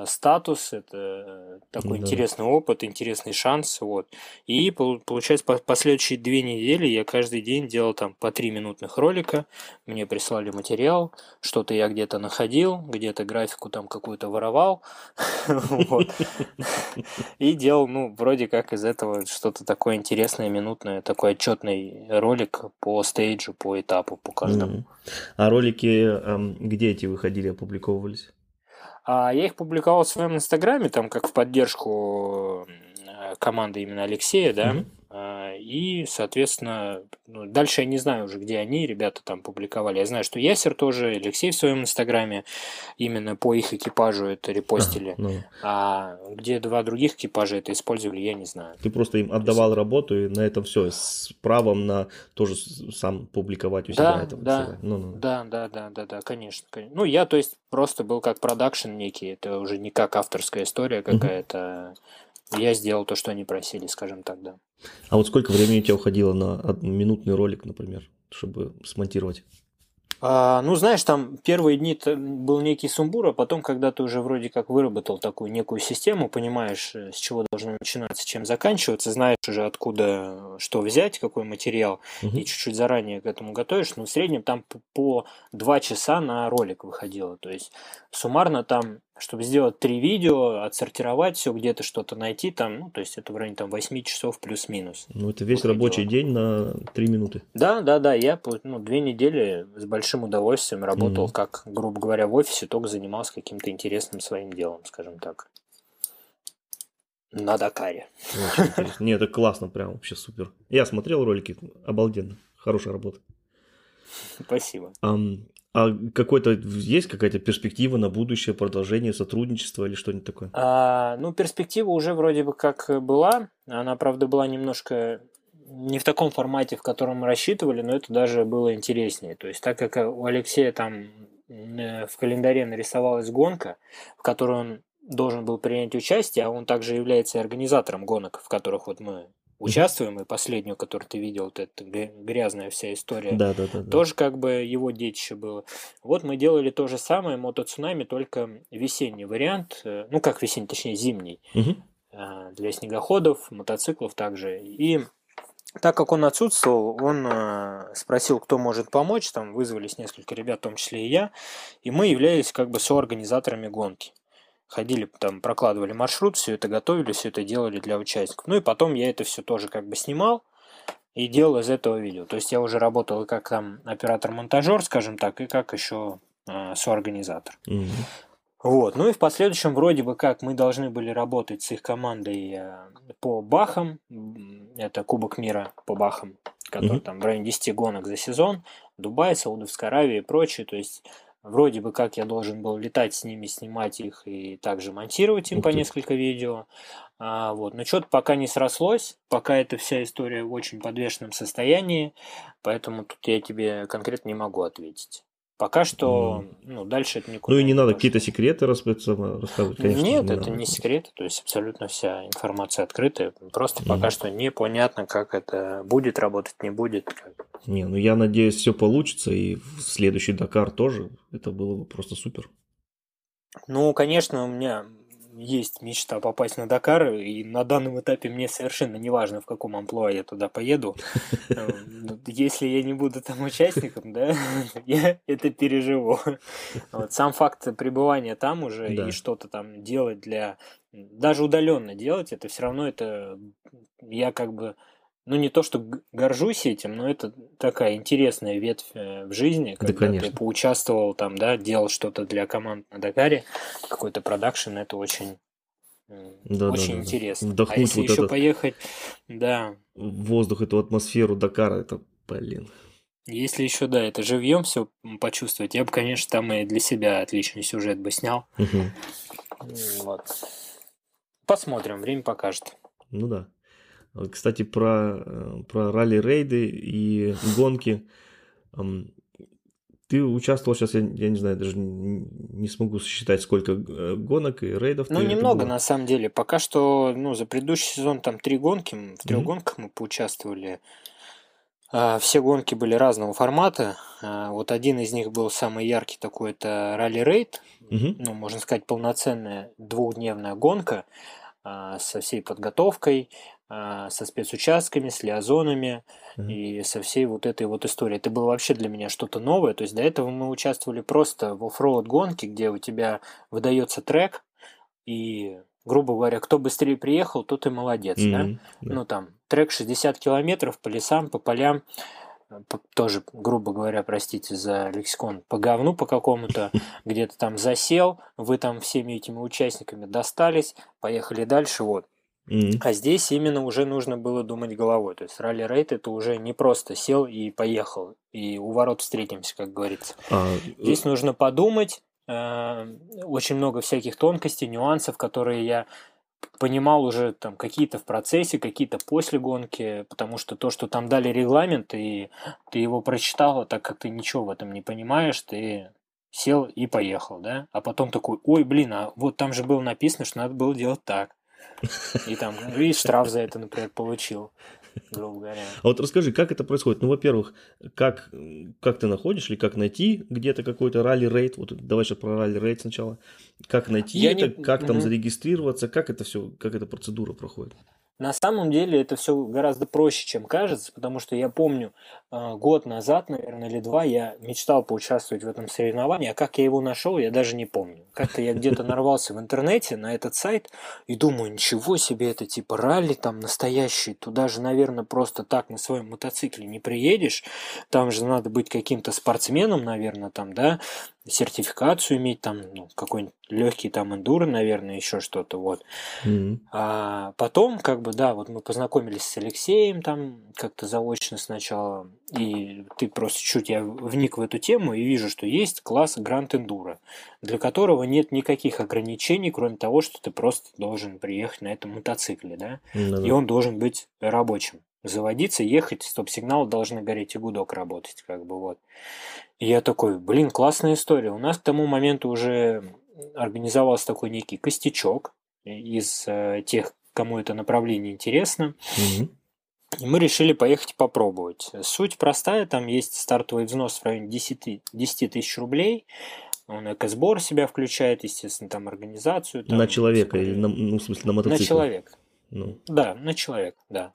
статус, это такой Да. интересный опыт, интересный шанс, вот. И пол- получается, по- последующие две недели я каждый день делал там по три минутных ролика, мне прислали материал, что-то я где-то находил, где-то графику там какую-то воровал. И делал, ну, вроде как из этого что-то такое интересное, минутное, такой отчетный ролик по стейджу, по этапу, по каждому. А ролики, эм, где эти выходили, опубликовывались? А я их публиковал в своем инстаграме, там как в поддержку э, команды именно Алексея, да. Мгм. А, И, соответственно, ну, дальше я не знаю уже, где они, ребята там публиковали. Я знаю, что Ясер тоже, Алексей в своем инстаграме именно по их экипажу это репостили. Ну, А где два других экипажа это использовали, я не знаю. ты просто им отдавал работу, и на этом все, с правом на тоже сам публиковать у себя Да, это. да. Ну, ну. да, да, да, да, да, конечно, конечно. Ну, я, то есть, просто был как продакшн некий, это уже не как авторская история какая-то. Я сделал то, что они просили, скажем так, да. А вот сколько времени у тебя уходило на минутный ролик, например, чтобы смонтировать? А, ну, знаешь, там первые дни был некий сумбур, а потом, когда ты уже вроде как выработал такую некую систему, понимаешь, э, с чего должно начинаться, чем заканчиваться, знаешь уже откуда что взять, какой материал, Мгм. и чуть-чуть заранее к этому готовишь, но в среднем там по два часа на ролик выходило. То есть суммарно там, чтобы сделать три видео, отсортировать все, где-то что-то найти, там, ну, то есть это в районе там 8 часов плюс-минус. Ну, это весь рабочий день на 3 минуты. Да, да, да, я ну, две недели с большим удовольствием работал, Мгм. как, грубо говоря, в офисе, только занимался каким-то интересным своим делом, скажем так. На Дакаре. Не, это классно, прям вообще супер. Я смотрел ролики, обалденно. Хорошая работа. Спасибо. А какой-то есть какая-то перспектива на будущее, продолжение сотрудничества или что-нибудь такое? А, ну, перспектива уже вроде бы как была. Она, правда, была немножко не в таком формате, в котором мы рассчитывали, но это даже было интереснее. То есть, так как у Алексея там э, в календаре нарисовалась гонка, в которой он должен был принять участие, а он также является организатором гонок, в которых вот мы участвуем, и последнюю, которую ты видел, вот эта грязная вся история, Да, да, да. да. тоже как бы его детище было. Вот мы делали то же самое, мотоцунами, только весенний вариант, э, ну как весенний, точнее зимний, э, для снегоходов, мотоциклов также. И так как он отсутствовал, он э, спросил, кто может помочь, там вызвались несколько ребят, в том числе и я, и мы являлись как бы соорганизаторами гонки. Ходили там, прокладывали маршрут, все это готовили, все это делали для участников. Ну и потом я это все тоже как бы снимал и делал из этого видео. То есть я уже работал и как там оператор-монтажер, скажем так, и как еще э, соорганизатор. Мгм. Вот. Ну и в последующем вроде бы как мы должны были работать с их командой э, по бахам. Это Кубок мира по бахам, который Мгм. там в районе 10 гонок за сезон. Дубай, Саудовская Аравия и прочее. То есть вроде бы как я должен был летать с ними, снимать их и также монтировать им по несколько видео. А, вот. Но что-то пока не срослось, пока эта вся история в очень подвешенном состоянии, поэтому тут я тебе конкретно не могу ответить. Пока что, ну, дальше это никуда Ну и не надо пошло. какие-то секреты рассказывать, конечно. Нет, не это надо. не секрет, то есть абсолютно вся информация открытая. Просто пока что непонятно, как это будет работать, не будет. Не, ну я надеюсь, все получится, и в следующий Дакар тоже. Это было бы просто супер. Ну, конечно, у меня есть мечта попасть на Дакар, и на данном этапе мне совершенно не важно, в каком амплуа я туда поеду. Э, ну, Если я не буду там участником, да, я это переживу. Вот сам факт пребывания там уже Да. и что-то там делать для... Даже удаленно делать, это все равно это... Я как бы... Ну, не то, что горжусь этим, но это такая интересная ветвь э, в жизни, Да, когда конечно. ты поучаствовал там, да, делал что-то для команд на Дакаре, какой-то продакшн, это очень, м, Да, да, очень да, да. интересно. Вдохнуть а если вот еще этот- поехать, да, Воздух, эту атмосферу Дакара, это, блин. если еще, да, это живьем все почувствовать, я бы, конечно, там и для себя отличный сюжет бы снял. М, Вот. Посмотрим, время покажет. Ну да. Кстати, про, э, про ралли-рейды и гонки. Ты участвовал сейчас, я, я не знаю, даже не, смогу сосчитать, сколько э, гонок и рейдов. Ну, немного, на самом деле. Пока что, ну, за предыдущий сезон там три гонки, в трех Мгм. гонках мы поучаствовали. А, все гонки были разного формата. А, вот один из них был самый яркий такой, это ралли-рейд. Мгм. Ну, можно сказать, полноценная двухдневная гонка а, со всей подготовкой, со спецучастками, с лиазонами Мгм. и со всей вот этой вот историей. Это было вообще для меня что-то новое. То есть до этого мы участвовали просто в оффроуд гонке, где у тебя выдается трек, и, грубо говоря, кто быстрее приехал, тот и молодец, да? Мгм. Да. Ну, там, трек 60 километров по лесам, по полям, по- тоже, грубо говоря, простите за лексикон, по говну по какому-то, где-то там засел, вы там всеми этими участниками достались, поехали дальше, вот. Мгм. А здесь именно уже нужно было думать головой. То есть ралли-рейд это уже не просто сел и поехал, и у ворот встретимся, как говорится. А, Здесь нужно подумать, э, очень много всяких тонкостей, нюансов, которые я понимал уже там какие-то в процессе, какие-то после гонки, потому что то, что там дали регламент, и ты его прочитал, а так как ты ничего в этом не понимаешь, ты сел и поехал, да? А потом такой, ой, блин, а вот там же было написано, что надо было делать так. И там, и штраф за это, например, получил, грубо говоря. А вот расскажи, как это происходит? Ну, во-первых, как, как ты находишь или как найти где-то какой-то ралли-рейд? Вот давай сейчас про ралли-рейд сначала. Как найти Я это, не- как там Мгм. зарегистрироваться, как это все, как эта процедура проходит? На самом деле это все гораздо проще, чем кажется, потому что я помню, э, год назад, наверное, или два, я мечтал поучаствовать в этом соревновании, а как я его нашел, я даже не помню. Как-то я где-то нарвался в интернете на этот сайт и думаю, ничего себе, это типа ралли там настоящий, туда же, наверное, просто так на своем мотоцикле не приедешь, там же надо быть каким-то спортсменом, наверное, там, да, сертификацию иметь, там, ну, какой-нибудь легкий там эндуро, наверное, еще что-то, вот. Мгм. А потом, как бы, да, вот мы познакомились с Алексеем там как-то заочно сначала, и ты просто чуть я вник в эту тему и вижу, что есть класс Гранд Эндуро, для которого нет никаких ограничений, кроме того, что ты просто должен приехать на этом мотоцикле, да, Да-да. и он должен быть рабочим. Заводиться, ехать, стоп-сигнал должны гореть и гудок работать, как бы вот. И я такой, блин, классная история. У нас к тому моменту уже организовался такой некий костячок из э, тех, кому это направление интересно. Мгм. И мы решили поехать попробовать. Суть простая, там есть стартовый взнос в районе 10, 10 тысяч рублей. Он экосбор себя включает, естественно, там организацию. там, на человека или на, ну, в смысле, на На мотоцикл? человека. Ну, Да, на человека, да.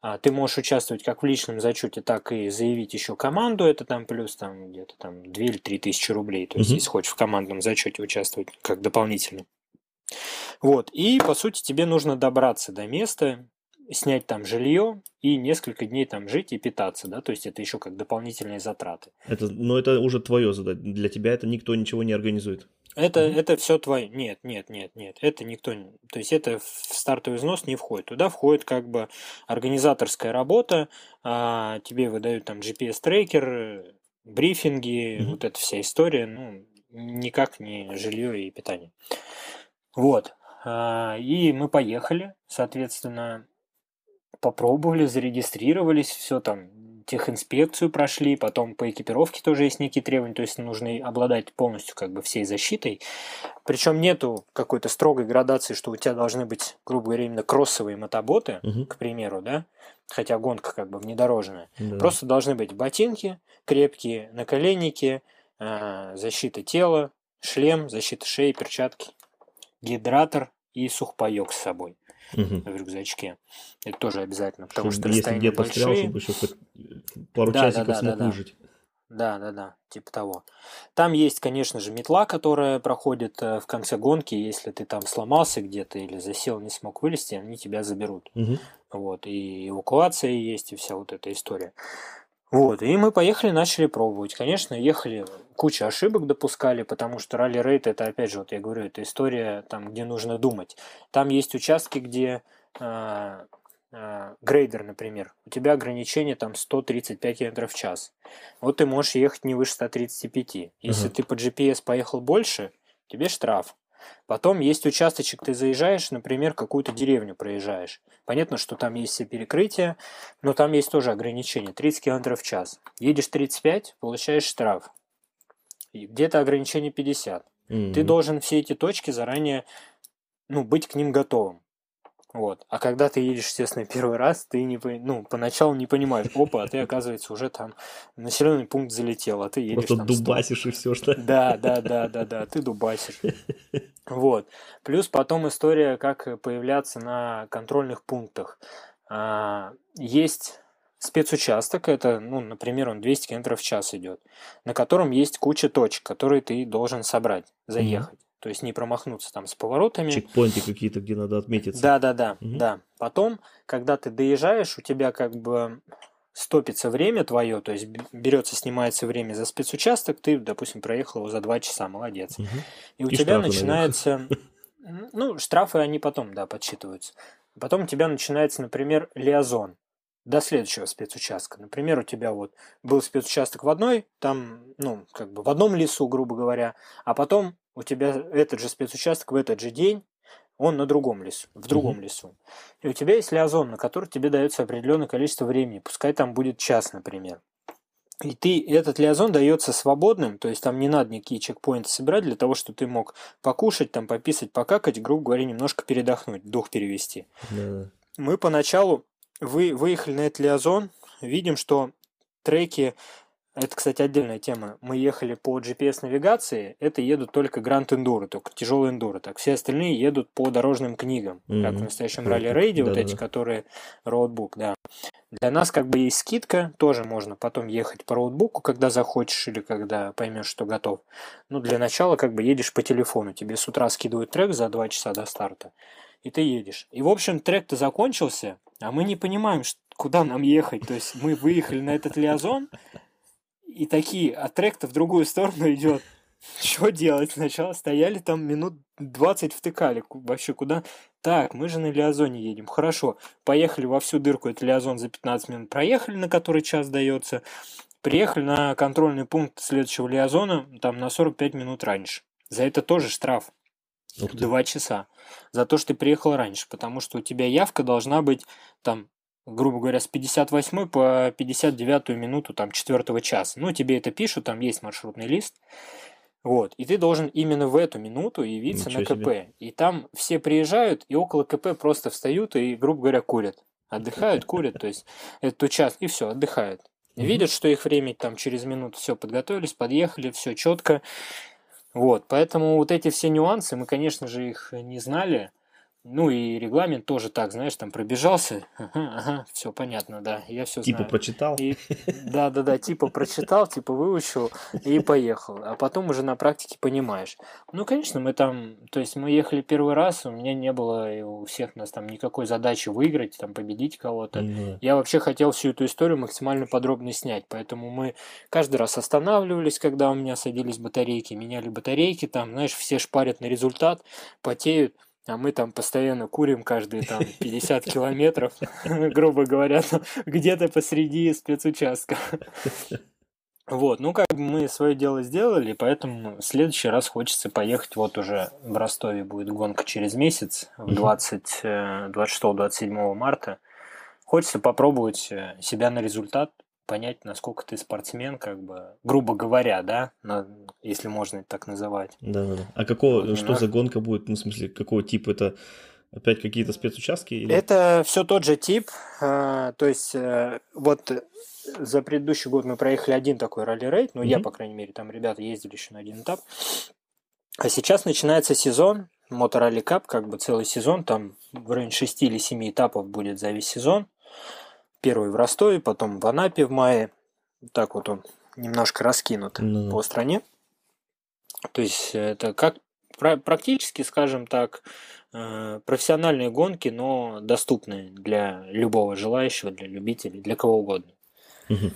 А ты можешь участвовать как в личном зачете, так и заявить еще команду, это там плюс там где-то там 2 или 3 тысячи рублей, то есть Мгм. если хочешь в командном зачете участвовать как дополнительно. Вот, и по сути тебе нужно добраться до места, снять там жилье и несколько дней там жить и питаться, да, то есть это еще как дополнительные затраты. это, но это уже твое задание. Для тебя это никто ничего не организует. Это, Мгм. это все твое. Нет, нет, нет, нет. Это никто. То есть это в стартовый взнос не входит. Туда входит как бы организаторская работа. а, тебе выдают там GPS-трекер, брифинги, Мгм. вот эта вся история. Ну, никак не жилье и питание. Вот. А, и мы поехали, соответственно, попробовали, зарегистрировались, все там, техинспекцию прошли, потом по экипировке тоже есть некие требования, то есть нужно обладать полностью как бы всей защитой. Причем нету какой-то строгой градации, что у тебя должны быть, грубо говоря, именно кроссовые мотоботы, Мгм. к примеру, да, хотя гонка как бы внедорожная. Да. Просто должны быть ботинки крепкие, наколенники, а, защита тела, шлем, защита шеи, перчатки, гидратор и сухпайок с собой Мгм. в рюкзачке. Это тоже обязательно, потому Чтобы что если расстояния встрял, большие. чтобы еще пару Да, да, часиков да, смог да, да. выжить. Да, да, да, типа того. Там есть, конечно же, метла, которая проходит э, в конце гонки. Если ты там сломался где-то или засел, не смог вылезти, они тебя заберут. Мгм. Вот, и эвакуация есть, и вся вот эта история. Вот, и мы поехали, начали пробовать. Конечно, ехали, куча ошибок допускали, потому что ралли-рейд это, опять же, вот я говорю, это история, там, где нужно думать. Там есть участки, где а, а, грейдер, например, у тебя ограничение там 135 км в час. Вот ты можешь ехать не выше 135. Если Ага. ты по GPS поехал больше, тебе штраф. Потом есть участочек, ты заезжаешь, например, какую-то деревню проезжаешь. Понятно, что там есть все перекрытия, но там есть тоже ограничение, 30 км в час. Едешь 35, получаешь штраф. Где-то ограничение 50. Ты Мгм. должен все эти точки заранее, ну, быть к ним готовым. Вот. А когда ты едешь, естественно, первый раз, ты не, ну, поначалу не понимаешь, опа, а ты, оказывается, уже там населенный пункт залетел, а ты едешь Просто там дубасишь и все, что... Да, да, да, да, да, ты дубасишь. Вот. Плюс потом история, как появляться на контрольных пунктах. А, есть спецучасток, это, ну, например, он 200 км в час идет, на котором есть куча точек, которые ты должен собрать, заехать. Mm-hmm. То есть не промахнуться там с поворотами. Чекпоинты какие-то, где надо отметиться. Да, да, да, угу. да. Потом, когда ты доезжаешь, у тебя как бы стопится время твое, то есть берется, снимается время за спецучасток, ты, допустим, проехал его за два часа, молодец. Угу. И у И тебя начинается... Ну, штрафы они потом, да, подсчитываются. Потом у тебя начинается, например, лиазон до следующего спецучастка. Например, у тебя вот был спецучасток в одной, там, ну, как бы в одном лесу, грубо говоря, а потом у тебя этот же спецучасток в этот же день, он на другом лесу, в другом mm-hmm. лесу. И у тебя есть лиазон, на который тебе дается определенное количество времени, пускай там будет час, например. И ты, этот лиазон дается свободным, то есть там не надо никакие чекпоинты собирать для того, чтобы ты мог покушать, там пописать, покакать, грубо говоря, немножко передохнуть, дух перевести. Yeah. Мы поначалу вы, выехали на этот лиазон, видим, что треки это, кстати, отдельная тема. Мы ехали по GPS-навигации, это едут только Grand Enduro, только тяжелый Enduro. Так все остальные едут по дорожным книгам, mm-hmm. как в настоящем ралли-рейде, вот эти, которые роутбук, да. Для нас как бы есть скидка, тоже можно потом ехать по роутбуку, когда захочешь или когда поймешь, что готов. Ну, для начала как бы едешь по телефону, тебе с утра скидывают трек за 2 часа до старта, и ты едешь. И, в общем, трек-то закончился, а мы не понимаем, куда нам ехать. То есть мы выехали на этот лиазон, и такие, а трек-то в другую сторону идет. Что делать? Сначала стояли там минут 20 втыкали. Вообще куда? Так, мы же на Лиазоне едем. Хорошо. Поехали во всю дырку. Это Лиазон за 15 минут проехали, на который час дается. Приехали на контрольный пункт следующего Лиазона там на 45 минут раньше. За это тоже штраф. Два часа. За то, что ты приехал раньше. Потому что у тебя явка должна быть там грубо говоря, с 58 по 59 минуту там 4 часа. Ну, тебе это пишут, там есть маршрутный лист. Вот, и ты должен именно в эту минуту явиться Ничего на КП. Себе. И там все приезжают, и около КП просто встают и, грубо говоря, курят. Отдыхают, курят, то есть этот час, и все, отдыхают. Видят, что их время там через минуту все подготовились, подъехали, все четко. Вот, поэтому вот эти все нюансы, мы, конечно же, их не знали. Ну и регламент тоже так, знаешь, там пробежался, ага, ага, все понятно, да, я все типа знаю. Прочитал? И, да, да, да, типа прочитал, типа выучил и поехал, а потом уже на практике понимаешь. Ну, конечно, мы там, то есть мы ехали первый раз, у меня не было у всех нас там никакой задачи выиграть, там победить кого-то. Mm-hmm. Я вообще хотел всю эту историю максимально подробно снять, поэтому мы каждый раз останавливались, когда у меня садились батарейки, меняли батарейки, там, знаешь, все шпарят на результат, потеют а мы там постоянно курим каждые там 50 километров, грубо говоря, где-то посреди спецучастка. Вот, ну как бы мы свое дело сделали, поэтому в следующий раз хочется поехать, вот уже в Ростове будет гонка через месяц, в 20, 26-27 э, марта. Хочется попробовать э, себя на результат, понять, насколько ты спортсмен, как бы, грубо говоря, да, на, если можно это так называть. Да, да, да. А какого, вот, что за гонка будет, ну, в смысле, какого типа это? Опять какие-то спецучастки? Или... Это все тот же тип. Э, то есть, э, вот за предыдущий год мы проехали один такой ралли-рейд, ну, mm-hmm. я, по крайней мере, там ребята ездили еще на один этап. А сейчас начинается сезон, Моторалли Кап, как бы целый сезон, там в районе 6 или 7 этапов будет за весь сезон. Первый в Ростове, потом в Анапе в мае. Так вот он немножко раскинут ну. по стране. То есть это как практически, скажем так, э, профессиональные гонки, но доступные для любого желающего, для любителей, для кого угодно. Угу.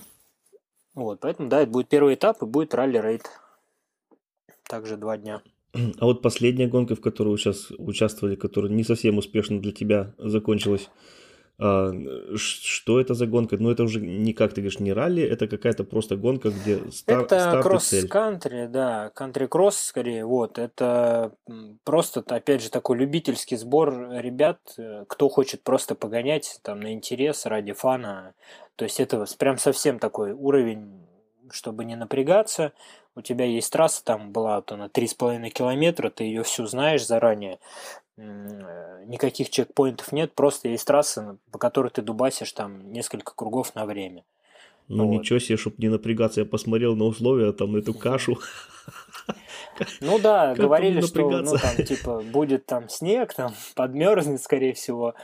Вот, поэтому, да, это будет первый этап и будет ралли-рейд. Также два дня. А вот последняя гонка, в которой вы сейчас участвовали, которая не совсем успешно для тебя закончилась, что это за гонка? Ну, это уже не, как ты говоришь, не ралли, это какая-то просто гонка, где стар, это кросс-кантри, да, кантри-кросс скорее, вот. Это просто, опять же, такой любительский сбор ребят, э, кто хочет просто погонять там на интерес ради фана. То есть это прям совсем такой уровень, чтобы не напрягаться. У тебя есть трасса, там была вот она 3,5 километра, ты ее всю знаешь заранее никаких чекпоинтов нет, просто есть трасса, по которой ты дубасишь там несколько кругов на время. Ну вот. ничего себе, чтобы не напрягаться, я посмотрел на условия, там, эту кашу. Ну да, говорили, что ну, там, типа, будет там снег, там подмерзнет, скорее всего.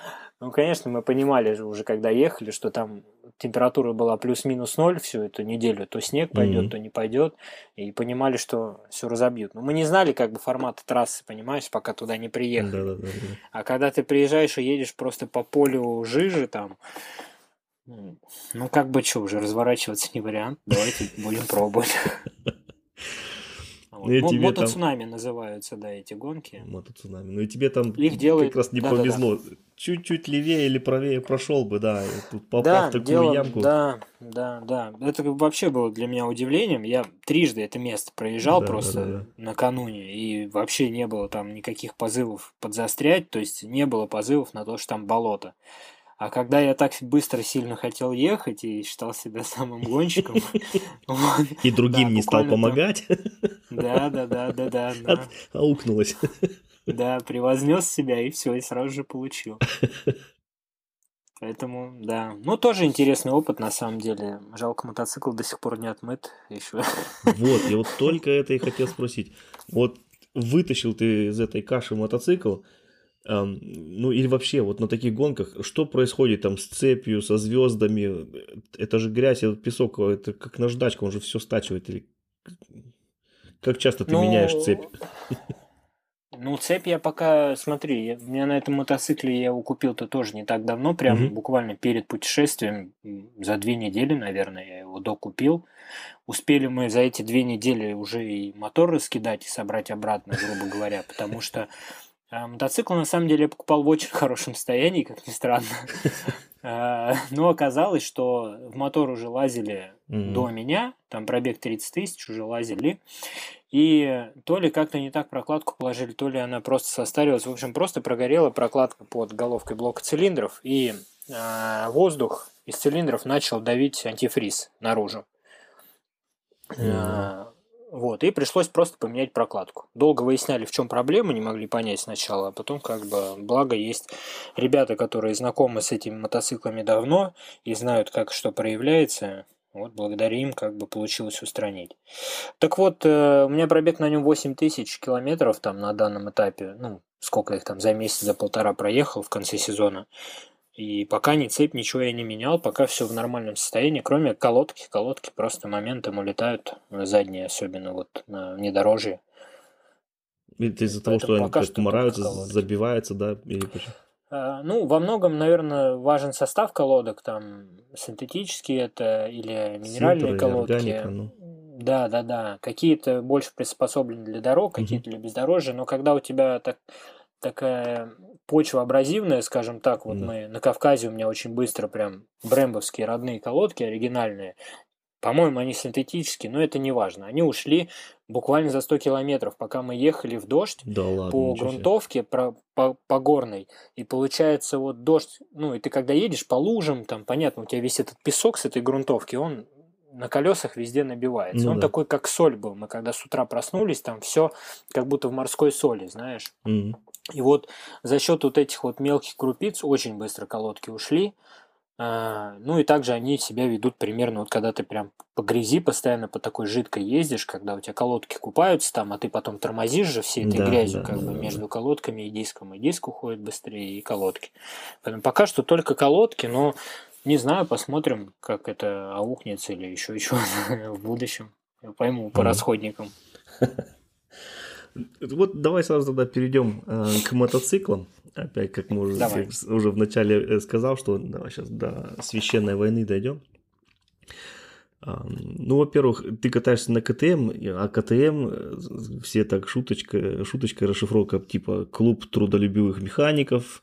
Ну, конечно, мы понимали уже, когда ехали, что там температура была плюс-минус ноль всю эту неделю, то снег пойдет, mm-hmm. то не пойдет, и понимали, что все разобьют. Но мы не знали, как бы формата трассы, понимаешь, пока туда не приехали. Да-да-да. А когда ты приезжаешь и едешь просто по полю жижи там, ну, как бы что, уже разворачиваться не вариант. Давайте будем пробовать. Ну, тебе Мотоцунами там... называются, да, эти гонки. Мотоцунами. Ну и тебе там Их делают... как раз не да, повезло. Да, да. Чуть-чуть левее или правее прошел бы, да. Тут попав да, в такую дело... ямку. Да, да, да. Это вообще было для меня удивлением. Я трижды это место проезжал да, просто да, да. накануне, и вообще не было там никаких позывов подзастрять, то есть не было позывов на то, что там болото. А когда я так быстро сильно хотел ехать и считал себя самым гонщиком... И другим не стал помогать? Да, да, да, да, да. Аукнулось. Да, превознес себя и все, и сразу же получил. Поэтому, да. Ну, тоже интересный опыт, на самом деле. Жалко, мотоцикл до сих пор не отмыт еще. Вот, я вот только это и хотел спросить. Вот вытащил ты из этой каши мотоцикл, ну или вообще вот на таких гонках, что происходит там с цепью, со звездами? Это же грязь, это песок, это как наждачка, он же все стачивает. Или... Как часто ты ну, меняешь цепь? Ну, цепь я пока, смотри, я, у меня на этом мотоцикле я его купил-то тоже не так давно, прям угу. буквально перед путешествием, за две недели, наверное, я его докупил. Успели мы за эти две недели уже и мотор раскидать и собрать обратно, грубо говоря, потому что а, мотоцикл, на самом деле, я покупал в очень хорошем состоянии, как ни странно. А, но оказалось, что в мотор уже лазили до меня, там пробег 30 тысяч, уже лазили. И то ли как-то не так прокладку положили, то ли она просто состарилась. В общем, просто прогорела прокладка под головкой блока цилиндров, и а, воздух из цилиндров начал давить антифриз наружу. Вот, и пришлось просто поменять прокладку. Долго выясняли, в чем проблема, не могли понять сначала, а потом как бы, благо есть ребята, которые знакомы с этими мотоциклами давно и знают, как что проявляется. Вот благодаря им как бы получилось устранить. Так вот, э, у меня пробег на нем 8 тысяч километров там на данном этапе. Ну, сколько их там за месяц, за полтора проехал в конце сезона. И пока ни цепь, ничего я не менял, пока все в нормальном состоянии, кроме колодки. Колодки просто моментом улетают, задние особенно вот на внедорожье. Это из-за того, что они как мораются, забиваются, да? Или? А, ну, во многом, наверное, важен состав колодок, там синтетические это или минеральные Синтро, колодки. Органика, ну. Да, да, да. Какие-то больше приспособлены для дорог, какие-то угу. для бездорожья, но когда у тебя так такая почва абразивная, скажем так, вот да. мы на Кавказе у меня очень быстро прям брембовские родные колодки оригинальные, по-моему, они синтетические, но это не важно. Они ушли буквально за 100 километров, пока мы ехали в дождь да ладно, по грунтовке, про, по, по горной. И получается вот дождь, ну и ты когда едешь по лужам, там понятно, у тебя весь этот песок с этой грунтовки, он на колесах везде набивается. Ну, Он да. такой, как соль был. Мы когда с утра проснулись, там все как будто в морской соли, знаешь. Mm-hmm. И вот за счет вот этих вот мелких крупиц очень быстро колодки ушли. А, ну и также они себя ведут примерно, вот когда ты прям по грязи постоянно по такой жидкой ездишь, когда у тебя колодки купаются там, а ты потом тормозишь же всей этой да, грязью да, как да, бы да, между колодками и диском, и диск уходит быстрее, и колодки. Поэтому пока что только колодки, но не знаю, посмотрим, как это аукнется или еще еще в будущем. Я пойму по расходникам. Вот давай сразу тогда перейдем э, к мотоциклам. Опять, как мы уже, давай. уже вначале э, сказал, что давай сейчас до священной войны дойдем. Ну, во-первых, ты катаешься на КТМ, а КТМ э, все так шуточка, шуточка расшифровка типа клуб трудолюбивых механиков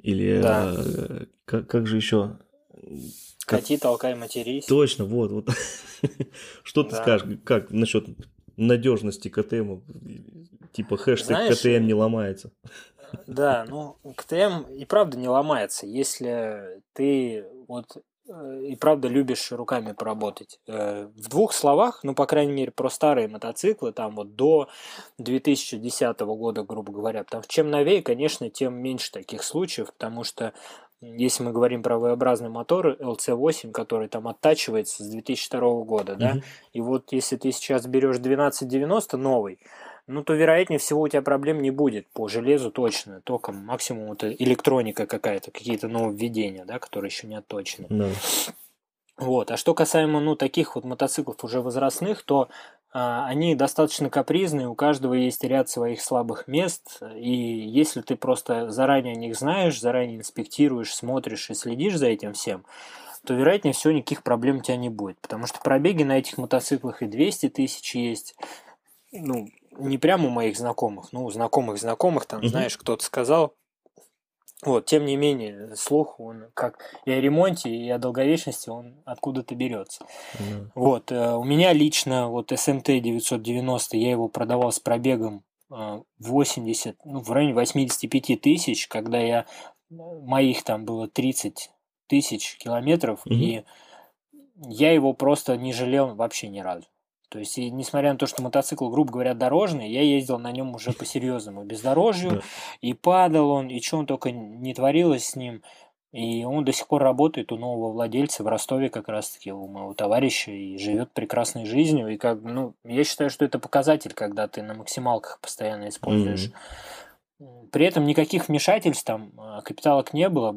или да. как, как же еще Кати, толкай, матерись. Точно, вот, вот. Что ты скажешь, как насчет надежности КТМ? Типа хэштег Знаешь, КТМ не ломается. Да, ну КТМ и правда не ломается. Если ты вот э, и правда любишь руками поработать. Э, в двух словах, ну, по крайней мере, про старые мотоциклы, там вот до 2010 года, грубо говоря, потому что чем новее, конечно, тем меньше таких случаев, потому что если мы говорим про V-образный мотор LC8, который там оттачивается с 2002 года, да, и вот если ты сейчас берешь 1290 новый, ну, то, вероятнее всего, у тебя проблем не будет по железу точно. Только максимум это электроника какая-то, какие-то нововведения, да, которые еще не отточены. Да. Вот. А что касаемо, ну, таких вот мотоциклов уже возрастных, то они достаточно капризные, у каждого есть ряд своих слабых мест, и если ты просто заранее о них знаешь, заранее инспектируешь, смотришь и следишь за этим всем, то, вероятнее всего, никаких проблем у тебя не будет. Потому что пробеги на этих мотоциклах и 200 тысяч есть, ну, не прямо у моих знакомых, ну, у знакомых знакомых, там, Мгм. знаешь, кто-то сказал. Вот, тем не менее, слух, он как и о ремонте, и о долговечности, он откуда-то берется. Да. Вот, э, у меня лично вот SMT 990, я его продавал с пробегом э, 80, ну, в районе 85 тысяч, когда я, э, моих там было 30 тысяч километров, Мгм. и я его просто не жалел вообще ни разу. То есть, и несмотря на то, что мотоцикл, грубо говоря, дорожный, я ездил на нем уже по серьезному бездорожью, Да. и падал он, и что он только не творилось с ним. И он до сих пор работает у нового владельца в Ростове как раз-таки, у моего товарища, и живет прекрасной жизнью. И как, ну, я считаю, что это показатель, когда ты на максималках постоянно используешь. При этом никаких вмешательств там, а, капиталок не было.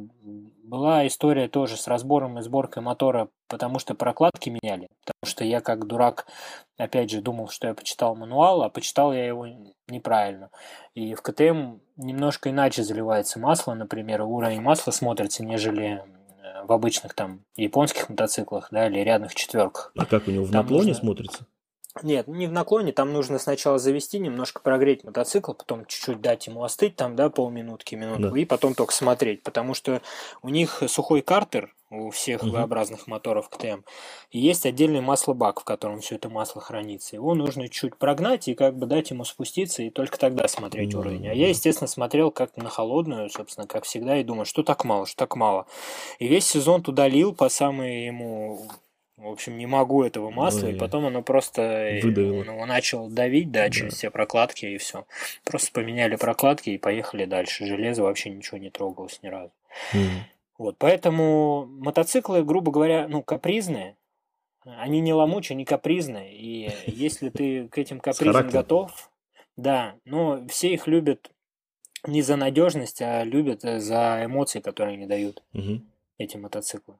Была история тоже с разбором и сборкой мотора, потому что прокладки меняли. Потому что я как дурак, опять же, думал, что я почитал мануал, а почитал я его неправильно. И в КТМ немножко иначе заливается масло, например, уровень масла смотрится, нежели э, в обычных там японских мотоциклах, да, или рядных четверках. А как у него в Там наклоне нужно- смотрится? Нет, не в наклоне, там нужно сначала завести, немножко прогреть мотоцикл, потом чуть-чуть дать ему остыть, там, да, полминутки, минутку, Да. и потом только смотреть, потому что у них сухой картер у всех Мгм. V-образных моторов КТМ, и есть отдельный маслобак, в котором все это масло хранится. Его нужно чуть прогнать и как бы дать ему спуститься, и только тогда смотреть Да, уровень. А я, естественно, смотрел как на холодную, собственно, как всегда, и думаю, что так мало, что так мало. И весь сезон туда лил по самые ему... В общем, не могу этого масла, и Ой. потом оно просто э, Выдавило. он его начал давить, да, Да. через все прокладки и все. Просто поменяли прокладки и поехали дальше. Железо вообще ничего не трогалось ни разу. М. Вот, поэтому мотоциклы, грубо говоря, ну, капризные. Они не ломучие, не капризные. И если ты к этим капризам готов, да, но все их любят не за надежность, а любят э, за эмоции, которые они дают, Мгм. эти мотоциклы.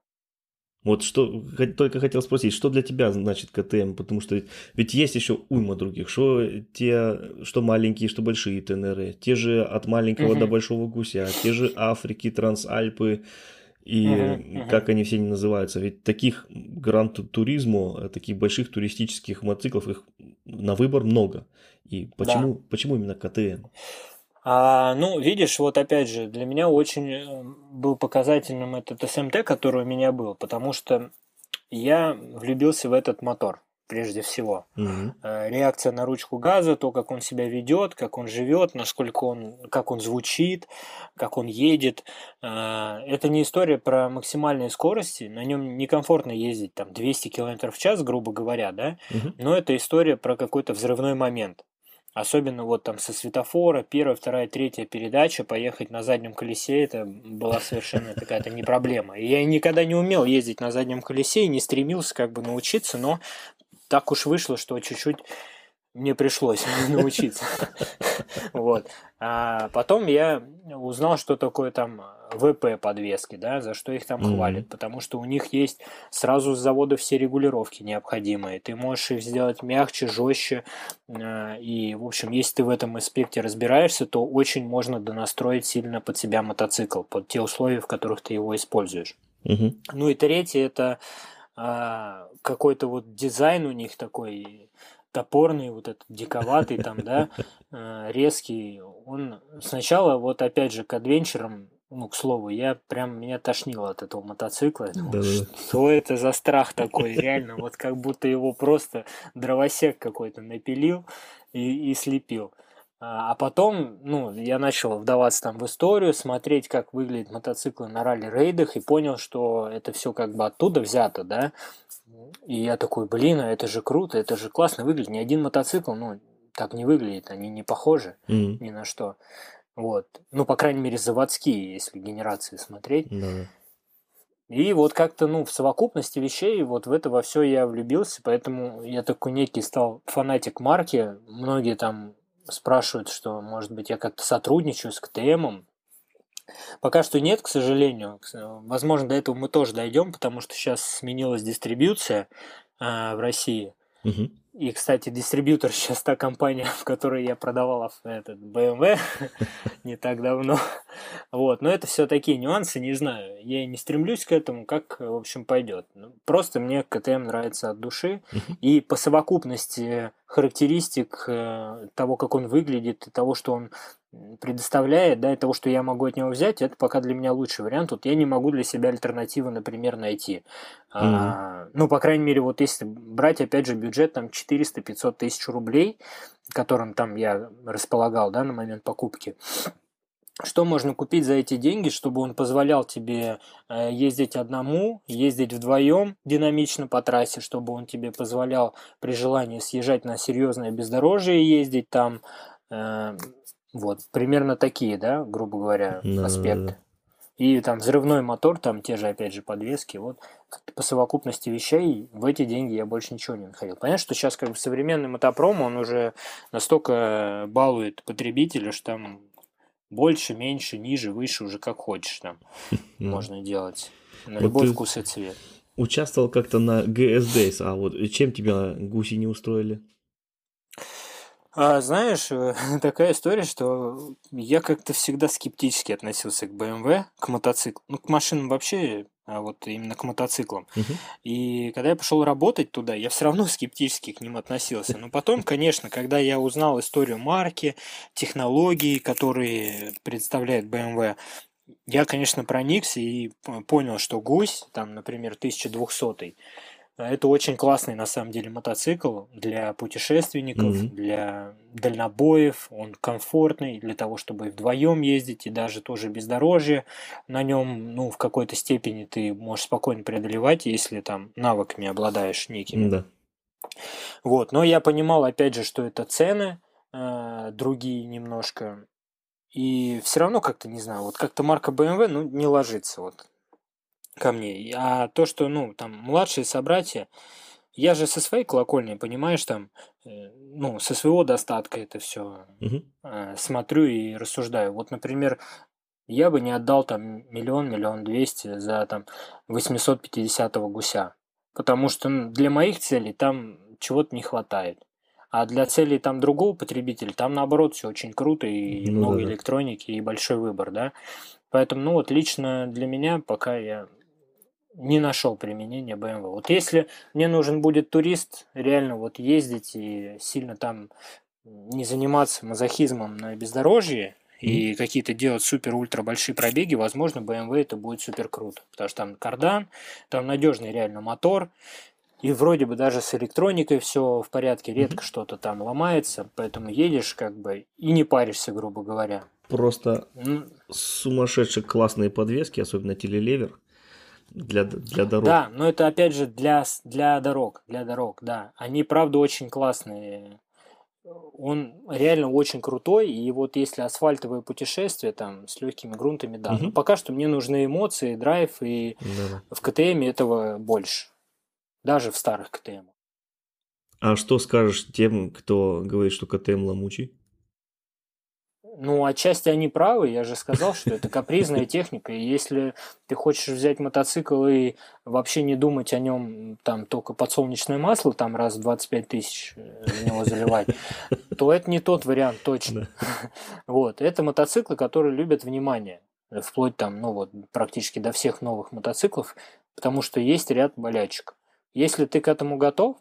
Вот что только хотел спросить, что для тебя значит КТМ? Потому что ведь есть еще уйма других, что те, что маленькие, что большие ТНР, те же от маленького Мгм. до большого гуся, те же Африки, Трансальпы и мгм. как они все не называются. Ведь таких гранд-туризмо, таких больших туристических мотоциклов, их на выбор много. И почему, почему именно КТМ? А, ну, видишь, вот опять же, для меня очень э, был показательным этот СМТ, который у меня был, потому что я влюбился в этот мотор, прежде всего. Э, Реакция на ручку газа, то, как он себя ведет, как он живет, насколько он, как он звучит, как он едет. Э, Это не история про максимальные скорости, на нем некомфортно ездить там 200 км в час, грубо говоря, да, Мгм. но это история про какой-то взрывной момент. Особенно вот там со светофора, первая, вторая, третья передача, поехать на заднем колесе, это была совершенно какая-то не проблема. Я никогда не умел ездить на заднем колесе и не стремился как бы научиться, но так уж вышло, что чуть-чуть мне пришлось научиться. Вот. А потом я узнал, что такое там ВП подвески, да, за что их там хвалят, потому что у них есть сразу с завода все регулировки необходимые. Ты можешь их сделать мягче, жестче, э, и, в общем, если ты в этом аспекте разбираешься, то очень можно донастроить сильно под себя мотоцикл, под те условия, в которых ты его используешь. Ну и третье это а, какой-то вот дизайн у них такой топорный, вот этот диковатый там, да, э, резкий. Он сначала, вот опять же, к адвенчерам, ну, к слову, я прям, меня тошнило от этого мотоцикла. Думал, Да-да-да. Что это за страх такой, реально, вот как будто его просто дровосек какой-то напилил и, и слепил. А, а потом, ну, я начал вдаваться там в историю, смотреть, как выглядят мотоциклы на ралли-рейдах, и понял, что это все как бы оттуда взято, да. И я такой, блин, а это же круто, это же классно выглядит. Ни один мотоцикл, ну, так не выглядит, они не похожи mm-hmm. ни на что. Вот. Ну, по крайней мере, заводские, если генерации смотреть. Да. И вот как-то, ну, в совокупности вещей, вот в это во все я влюбился, поэтому я такой некий стал фанатик марки. Многие там спрашивают, что, может быть, я как-то сотрудничаю с КТМом. Пока что нет, к сожалению. Возможно, до этого мы тоже дойдем, потому что сейчас сменилась дистрибьюция э, в России. Угу. И, кстати, дистрибьютор сейчас та компания, в которой я продавал этот BMW не так давно. Вот, но это все такие нюансы, не знаю. Я не стремлюсь к этому, как, в общем, пойдет. Ну, просто мне КТМ нравится от души. И по совокупности характеристик э, того, как он выглядит, и того, что он предоставляет, да, и того, что я могу от него взять, это пока для меня лучший вариант. Вот я не могу для себя альтернативу, например, найти. Mm-hmm. А, ну, по крайней мере, вот если брать, опять же, бюджет там 400-500 тысяч рублей, которым там я располагал, да, на момент покупки, что можно купить за эти деньги, чтобы он позволял тебе э, ездить одному, ездить вдвоем динамично по трассе, чтобы он тебе позволял при желании съезжать на серьезное бездорожье ездить там, э, вот, примерно такие, да, грубо говоря, да, аспекты. Да. И там взрывной мотор, там те же, опять же, подвески. Вот по совокупности вещей в эти деньги я больше ничего не находил. Понятно, что сейчас как бы современный мотопром, он уже настолько балует потребителя, что там больше, меньше, ниже, выше, уже как хочешь там можно делать. На любой вкус и цвет. Участвовал как-то на GS а вот чем тебя гуси не устроили? А, знаешь, э, такая история, что я как-то всегда скептически относился к BMW, к мотоциклу, ну, к машинам вообще, вот именно к мотоциклам. Угу. И когда я пошел работать туда, я все равно скептически к ним относился. Но потом, конечно, когда я узнал историю марки, технологии, которые представляет BMW, я, конечно, проникся и понял, что гусь, там, например, 1200 это очень классный на самом деле мотоцикл для путешественников, mm-hmm. для дальнобоев. Он комфортный для того, чтобы вдвоем ездить и даже тоже бездорожье. На нем, ну, в какой-то степени ты можешь спокойно преодолевать, если там навыками обладаешь некими. Да. Вот, но я понимал, опять же, что это цены э, другие немножко. И все равно как-то, не знаю, вот как-то марка BMW, ну, не ложится вот ко мне. А то, что, ну, там, младшие собратья, я же со своей колокольни, понимаешь, там, э, ну, со своего достатка это все угу. э, смотрю и рассуждаю. Вот, например, я бы не отдал там миллион, миллион двести за там 850-го гуся. Потому что ну, для моих целей там чего-то не хватает. А для целей там другого потребителя, там наоборот все очень круто и ну, много да, электроники и большой выбор, да. Поэтому, ну вот лично для меня пока я не нашел применения BMW. Вот если мне нужен будет турист, реально вот ездить и сильно там не заниматься мазохизмом на бездорожье, и какие-то делать супер-ультра большие пробеги, возможно, BMW это будет супер круто. Потому что там кардан, там надежный реально мотор, и вроде бы даже с электроникой все в порядке, редко mm-hmm. что-то там ломается, поэтому едешь как бы и не паришься, грубо говоря. Просто mm. сумасшедшие классные подвески, особенно телелевер для, для дорог. Да, но это опять же для, для дорог, для дорог, да. Они, правда, очень классные. Он реально очень крутой, и вот если асфальтовые путешествия там с легкими грунтами, да. Угу. Но пока что мне нужны эмоции, драйв, и да. в КТМ этого больше. Даже в старых КТМ. А что скажешь тем, кто говорит, что КТМ ломучий? Ну, отчасти они правы, я же сказал, что это капризная техника, и если ты хочешь взять мотоцикл и вообще не думать о нем, там, только подсолнечное масло, там, раз в 25 тысяч э, в него заливать, то это не тот вариант точно. Вот, это мотоциклы, которые любят внимание, вплоть там, ну вот, практически до всех новых мотоциклов, потому что есть ряд болячек. Если ты к этому готов,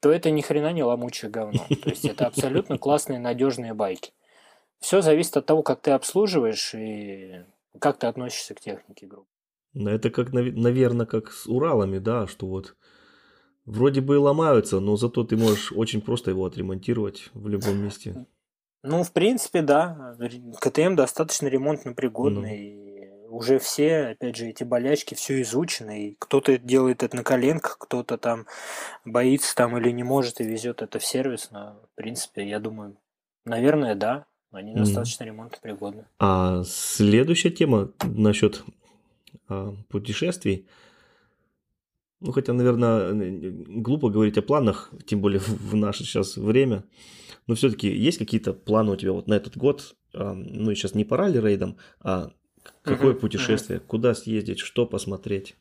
то это ни хрена не ломучее говно. То есть это абсолютно классные, надежные байки. Все зависит от того, как ты обслуживаешь и как ты относишься к технике группы. Ну, это как, наверное, как с Уралами, да, что вот вроде бы ломаются, но зато ты можешь очень просто его отремонтировать в любом месте. Ну, в принципе, да. КТМ достаточно ремонтно пригодный. Ну уже все, опять же, эти болячки, все изучено, и кто-то делает это на коленках, кто-то там боится там или не может и везет это в сервис, но, в принципе, я думаю, наверное, да, они достаточно ремонтопригодны. А следующая тема насчет а, путешествий. Ну, хотя, наверное, глупо говорить о планах, тем более в наше сейчас время. Но все-таки есть какие-то планы у тебя вот на этот год? А, ну, и сейчас не по ралли-рейдам, а Какое угу, путешествие? Угу. Куда съездить? Что посмотреть?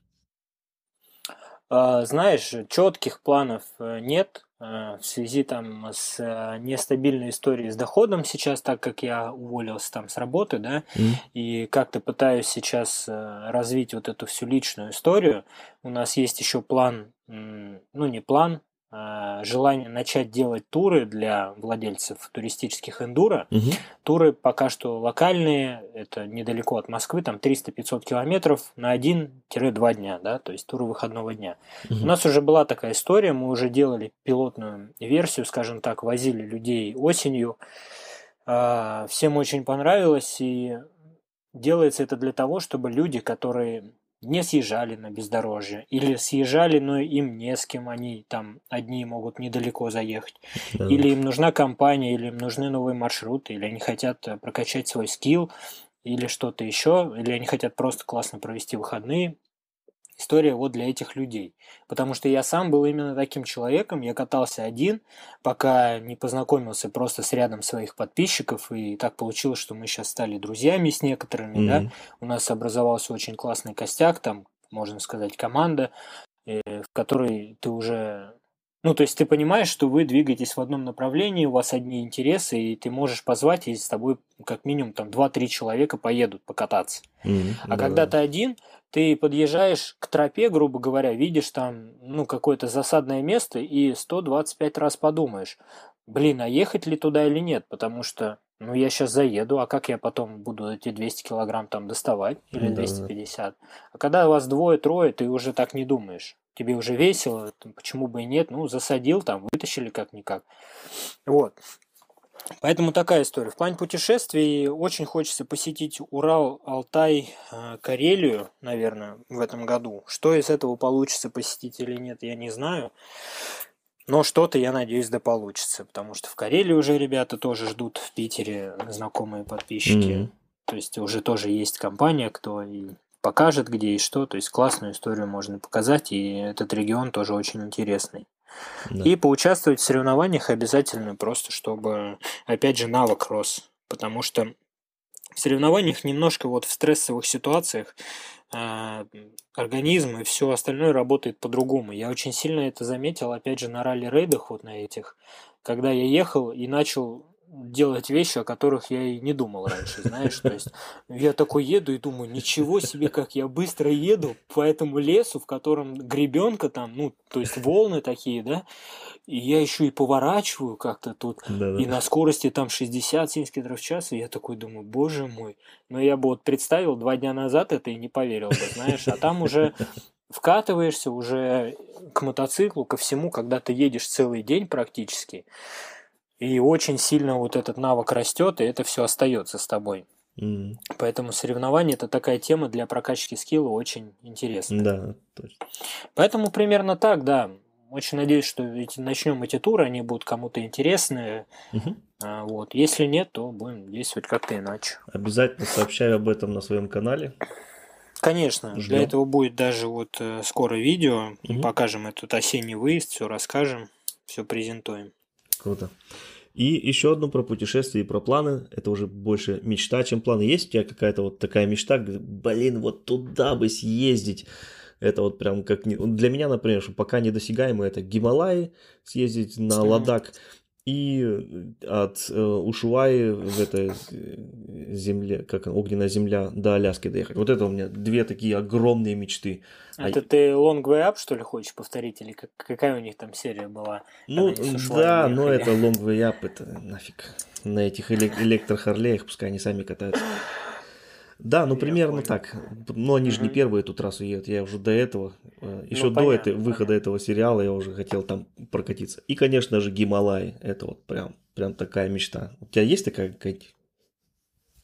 А, знаешь, четких планов э, нет в связи там с э, нестабильной историей с доходом сейчас, так как я уволился там с работы, да, mm. и как-то пытаюсь сейчас развить вот эту всю личную историю. У нас есть еще план, ну не план, а, желание начать делать туры для владельцев туристических эндуро. Угу. Туры пока что локальные, это недалеко от Москвы, там 300-500 километров на 1-2 дня, да, то есть туры выходного дня. Угу. У нас уже была такая история, мы уже делали пилотную версию, скажем так, возили людей осенью. А, всем очень понравилось, и делается это для того, чтобы люди, которые не съезжали на бездорожье, или съезжали, но им не с кем, они там одни могут недалеко заехать, да. или им нужна компания, или им нужны новые маршруты, или они хотят э, прокачать свой скилл, или что-то еще, или они хотят просто классно провести выходные история вот для этих людей. Потому что я сам был именно таким человеком, я катался один, пока не познакомился просто с рядом своих подписчиков, и так получилось, что мы сейчас стали друзьями с некоторыми, mm-hmm. да, у нас образовался очень классный костяк, там, можно сказать, команда, э, в которой ты уже ну, то есть ты понимаешь, что вы двигаетесь в одном направлении, у вас одни интересы, и ты можешь позвать, и с тобой как минимум там 2-3 человека поедут покататься. Mm-hmm, а да, когда ты один, ты подъезжаешь к тропе, грубо говоря, видишь там, ну, какое-то засадное место и 125 раз подумаешь, блин, а ехать ли туда или нет, потому что, ну, я сейчас заеду, а как я потом буду эти 200 килограмм там доставать или 250? Да. А когда у вас двое-трое, ты уже так не думаешь. Тебе уже весело, почему бы и нет, ну, засадил там, вытащили как-никак. Вот. Поэтому такая история. В плане путешествий очень хочется посетить Урал, Алтай, э, Карелию, наверное, в этом году. Что из этого получится посетить или нет, я не знаю. Но что-то, я надеюсь, да получится. Потому что в Карелии уже ребята тоже ждут в Питере знакомые подписчики. Mm-hmm. То есть уже тоже есть компания, кто и покажет где и что. То есть классную историю можно показать. И этот регион тоже очень интересный. И поучаствовать в соревнованиях обязательно просто, чтобы, опять же, навык рос. Потому что в соревнованиях немножко вот в стрессовых ситуациях э, организм и все остальное работает по-другому. Я очень сильно это заметил, опять же, на ралли-рейдах вот на этих, когда я ехал и начал делать вещи, о которых я и не думал раньше, знаешь, то есть я такой еду и думаю, ничего себе, как я быстро еду по этому лесу, в котором гребенка там, ну, то есть волны такие, да, и я еще и поворачиваю как-то тут, Да-да. и на скорости там 60-70 км в час, и я такой думаю, боже мой, но я бы вот представил два дня назад это и не поверил бы, знаешь, а там уже вкатываешься уже к мотоциклу, ко всему, когда ты едешь целый день практически, и очень сильно вот этот навык растет, и это все остается с тобой. Mm. Поэтому соревнования это такая тема для прокачки скилла очень интересная. Да, точно. Поэтому примерно так, да. Очень надеюсь, что эти, начнем эти туры, они будут кому-то интересны. Uh-huh. А, вот. Если нет, то будем действовать как-то иначе. Обязательно сообщаю об этом на своем канале. Конечно, Ждем. для этого будет даже вот э, скоро видео. Uh-huh. Покажем этот осенний выезд, все расскажем, все презентуем. Круто. И еще одно про путешествия и про планы. Это уже больше мечта, чем планы. Есть у тебя какая-то вот такая мечта, блин, вот туда бы съездить. Это вот прям как... Для меня, например, что пока недосягаемо, это Гималаи, съездить на Ладак и от э, Ушуаи в этой э, земле, как огненная земля, до Аляски доехать. Вот это у меня две такие огромные мечты. А это а... ты Long Way Up, что ли, хочешь повторить? Или как, какая у них там серия была? Ну, да, но это Long Way Up, это нафиг. На этих элек- электрохарлеях, пускай они сами катаются. Да, ну примерно так. Но они же не первые тут раз уедут. Я уже до этого, еще Ну, до этой, понятно, выхода понятно. этого сериала я уже хотел там прокатиться. И, конечно же, Гималай. Это вот прям, прям такая мечта. У тебя есть такая какая-нибудь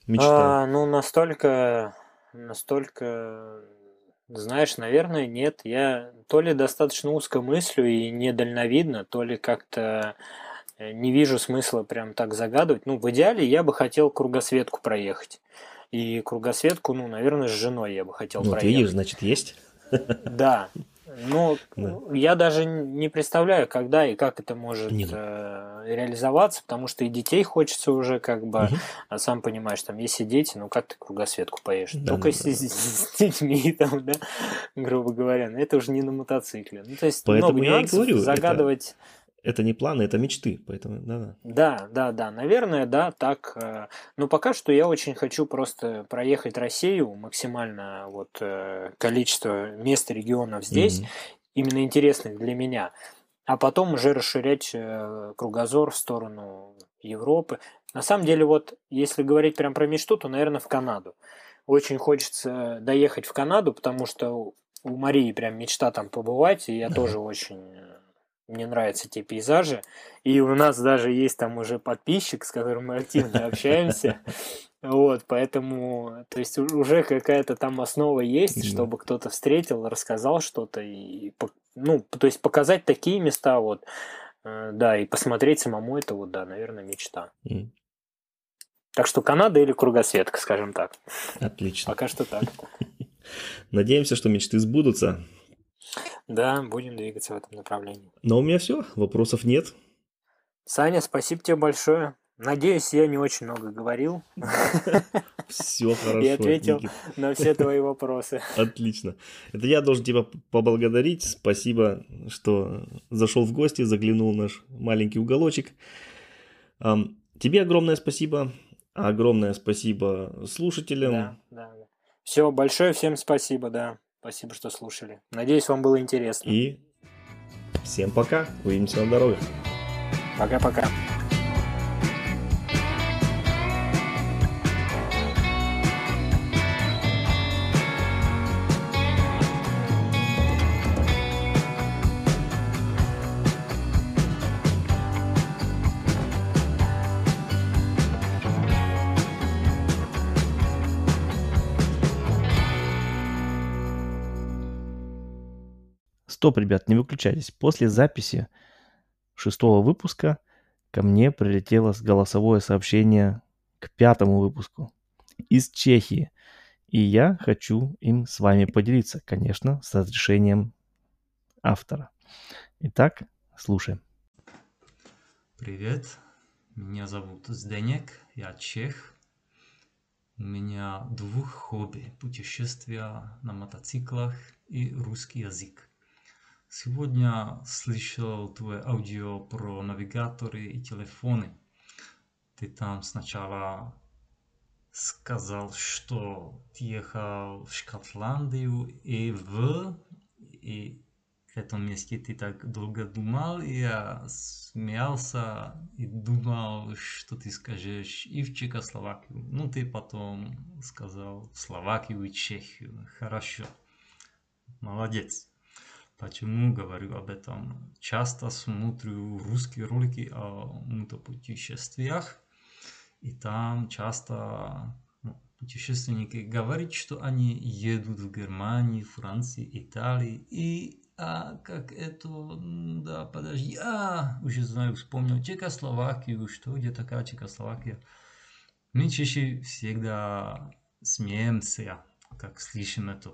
мечта? А, ну, настолько, настолько, знаешь, наверное, нет. Я то ли достаточно узко мыслю и недальновидно, то ли как-то э, не вижу смысла прям так загадывать. Ну, в идеале я бы хотел кругосветку проехать. И кругосветку, ну, наверное, с женой я бы хотел Ну, проехать. видишь, значит, есть. Да. Ну, Да. я даже не представляю, когда и как это может Не, ну. э, реализоваться, потому что и детей хочется уже как бы, Мгм. а сам понимаешь, там, если дети, ну как ты кругосветку поешь? Да, Только да, если да. с, с детьми, там, да, грубо говоря, но это уже не на мотоцикле. Ну, то есть Поэтому много я и нюансов, говорю, загадывать... Это не планы, это мечты. Поэтому, да-да. Да, да, да, наверное, да, так. э, Но пока что я очень хочу просто проехать Россию максимально вот э, количество мест и регионов здесь, Мгм. именно интересных для меня, а потом уже расширять э, кругозор в сторону Европы. На самом деле, вот если говорить прям про мечту, то, наверное, в Канаду. Очень хочется доехать в Канаду, потому что у Марии прям мечта там побывать, и я тоже очень... Мне нравятся те пейзажи. И у нас даже есть там уже подписчик, с которым мы активно общаемся. Вот, поэтому, то есть уже какая-то там основа есть, чтобы кто-то встретил, рассказал что-то и, ну, то есть показать такие места вот, э, да, и посмотреть самому это вот, да, наверное, мечта. Так что Канада или кругосветка, скажем так. Отлично. Пока что так. Надеемся, что мечты сбудутся. Да, будем двигаться в этом направлении. Но у меня все, вопросов нет. Саня, спасибо тебе большое. Надеюсь, я не очень много говорил Все хорошо. и ответил Никит. на все твои вопросы. Отлично. Это я должен тебя поблагодарить. Спасибо, что зашел в гости, заглянул в наш маленький уголочек. Тебе огромное спасибо. Огромное спасибо слушателям. Да, да, да. Все, большое всем спасибо, да. Спасибо, что слушали. Надеюсь, вам было интересно. И всем пока. Увидимся на дорогах. Пока-пока. Стоп, ребят, не выключайтесь. После записи шестого выпуска ко мне прилетело голосовое сообщение к пятому выпуску из Чехии. И я хочу им с вами поделиться, конечно, с разрешением автора. Итак, слушаем. Привет, меня зовут Зdenек, я чех. У меня двух хобби – путешествия на мотоциклах и русский язык. Сегодня слышал твое аудио про навигаторы и телефоны. Ты там сначала сказал, что ты ехал в Шотландию и в... И в этом месте ты так долго думал, и я смеялся и думал, что ты скажешь и в Чехословакию. Ну, ты потом сказал в Словакию и Чехию. Хорошо. Молодец. Почему говорю об этом? Часто смотрю русские ролики о мотопутешествиях, и там часто ну, путешественники говорят, что они едут в Германию, Францию, Италию, и а как это, да, подожди, а, уже знаю, вспомнил Чехословакию, что, где такая Чехословакия? Мы чаще всегда смеемся, как слышим это.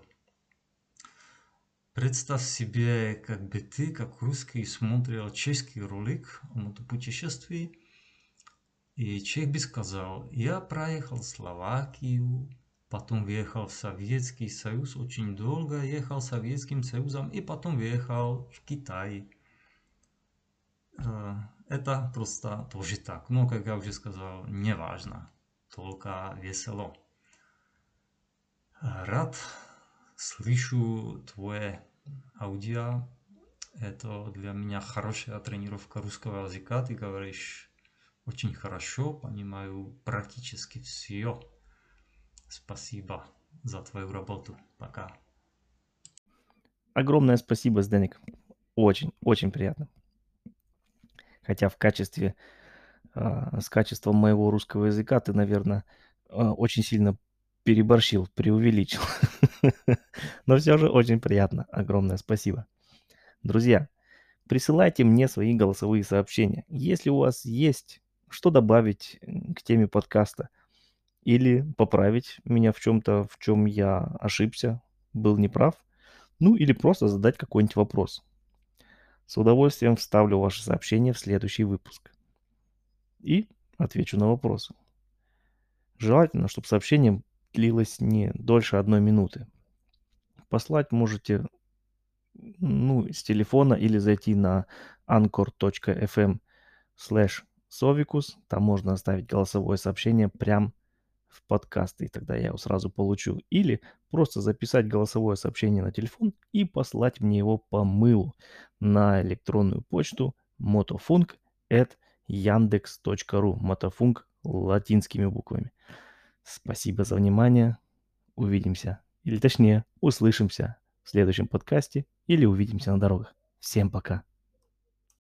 Представь себе, как бы ты, как русский, смотрел чешский ролик о мотопутешествии, и чех бы сказал, я проехал Словакию, потом въехал в Советский Союз, очень долго ехал Советским Союзом, и потом въехал в Китай. Э, Это просто тоже так. Но, как я уже сказал, не важно, только весело. Э, Рад слышу твое аудио. Это для меня хорошая тренировка русского языка. Ты говоришь очень хорошо, понимаю практически все. Спасибо за твою работу. Пока. Огромное спасибо, Сденик. Очень, очень приятно. Хотя в качестве, э, с качеством моего русского языка ты, наверное, э, очень сильно переборщил, преувеличил. Но все же очень приятно. Огромное спасибо. Друзья, присылайте мне свои голосовые сообщения. Если у вас есть что добавить к теме подкаста или поправить меня в чем-то, в чем я ошибся, был неправ, ну или просто задать какой-нибудь вопрос. С удовольствием вставлю ваше сообщение в следующий выпуск. И отвечу на вопросы. Желательно, чтобы сообщение длилось не дольше одной минуты. Послать можете ну, с телефона или зайти на anchor.fm slash Совикус. Там можно оставить голосовое сообщение прям в подкаст, и тогда я его сразу получу. Или просто записать голосовое сообщение на телефон и послать мне его по мылу на электронную почту motofunk at yandex.ru. Мотофунк латинскими буквами. Спасибо за внимание. Увидимся. Или точнее, услышимся в следующем подкасте или увидимся на дорогах. Всем пока.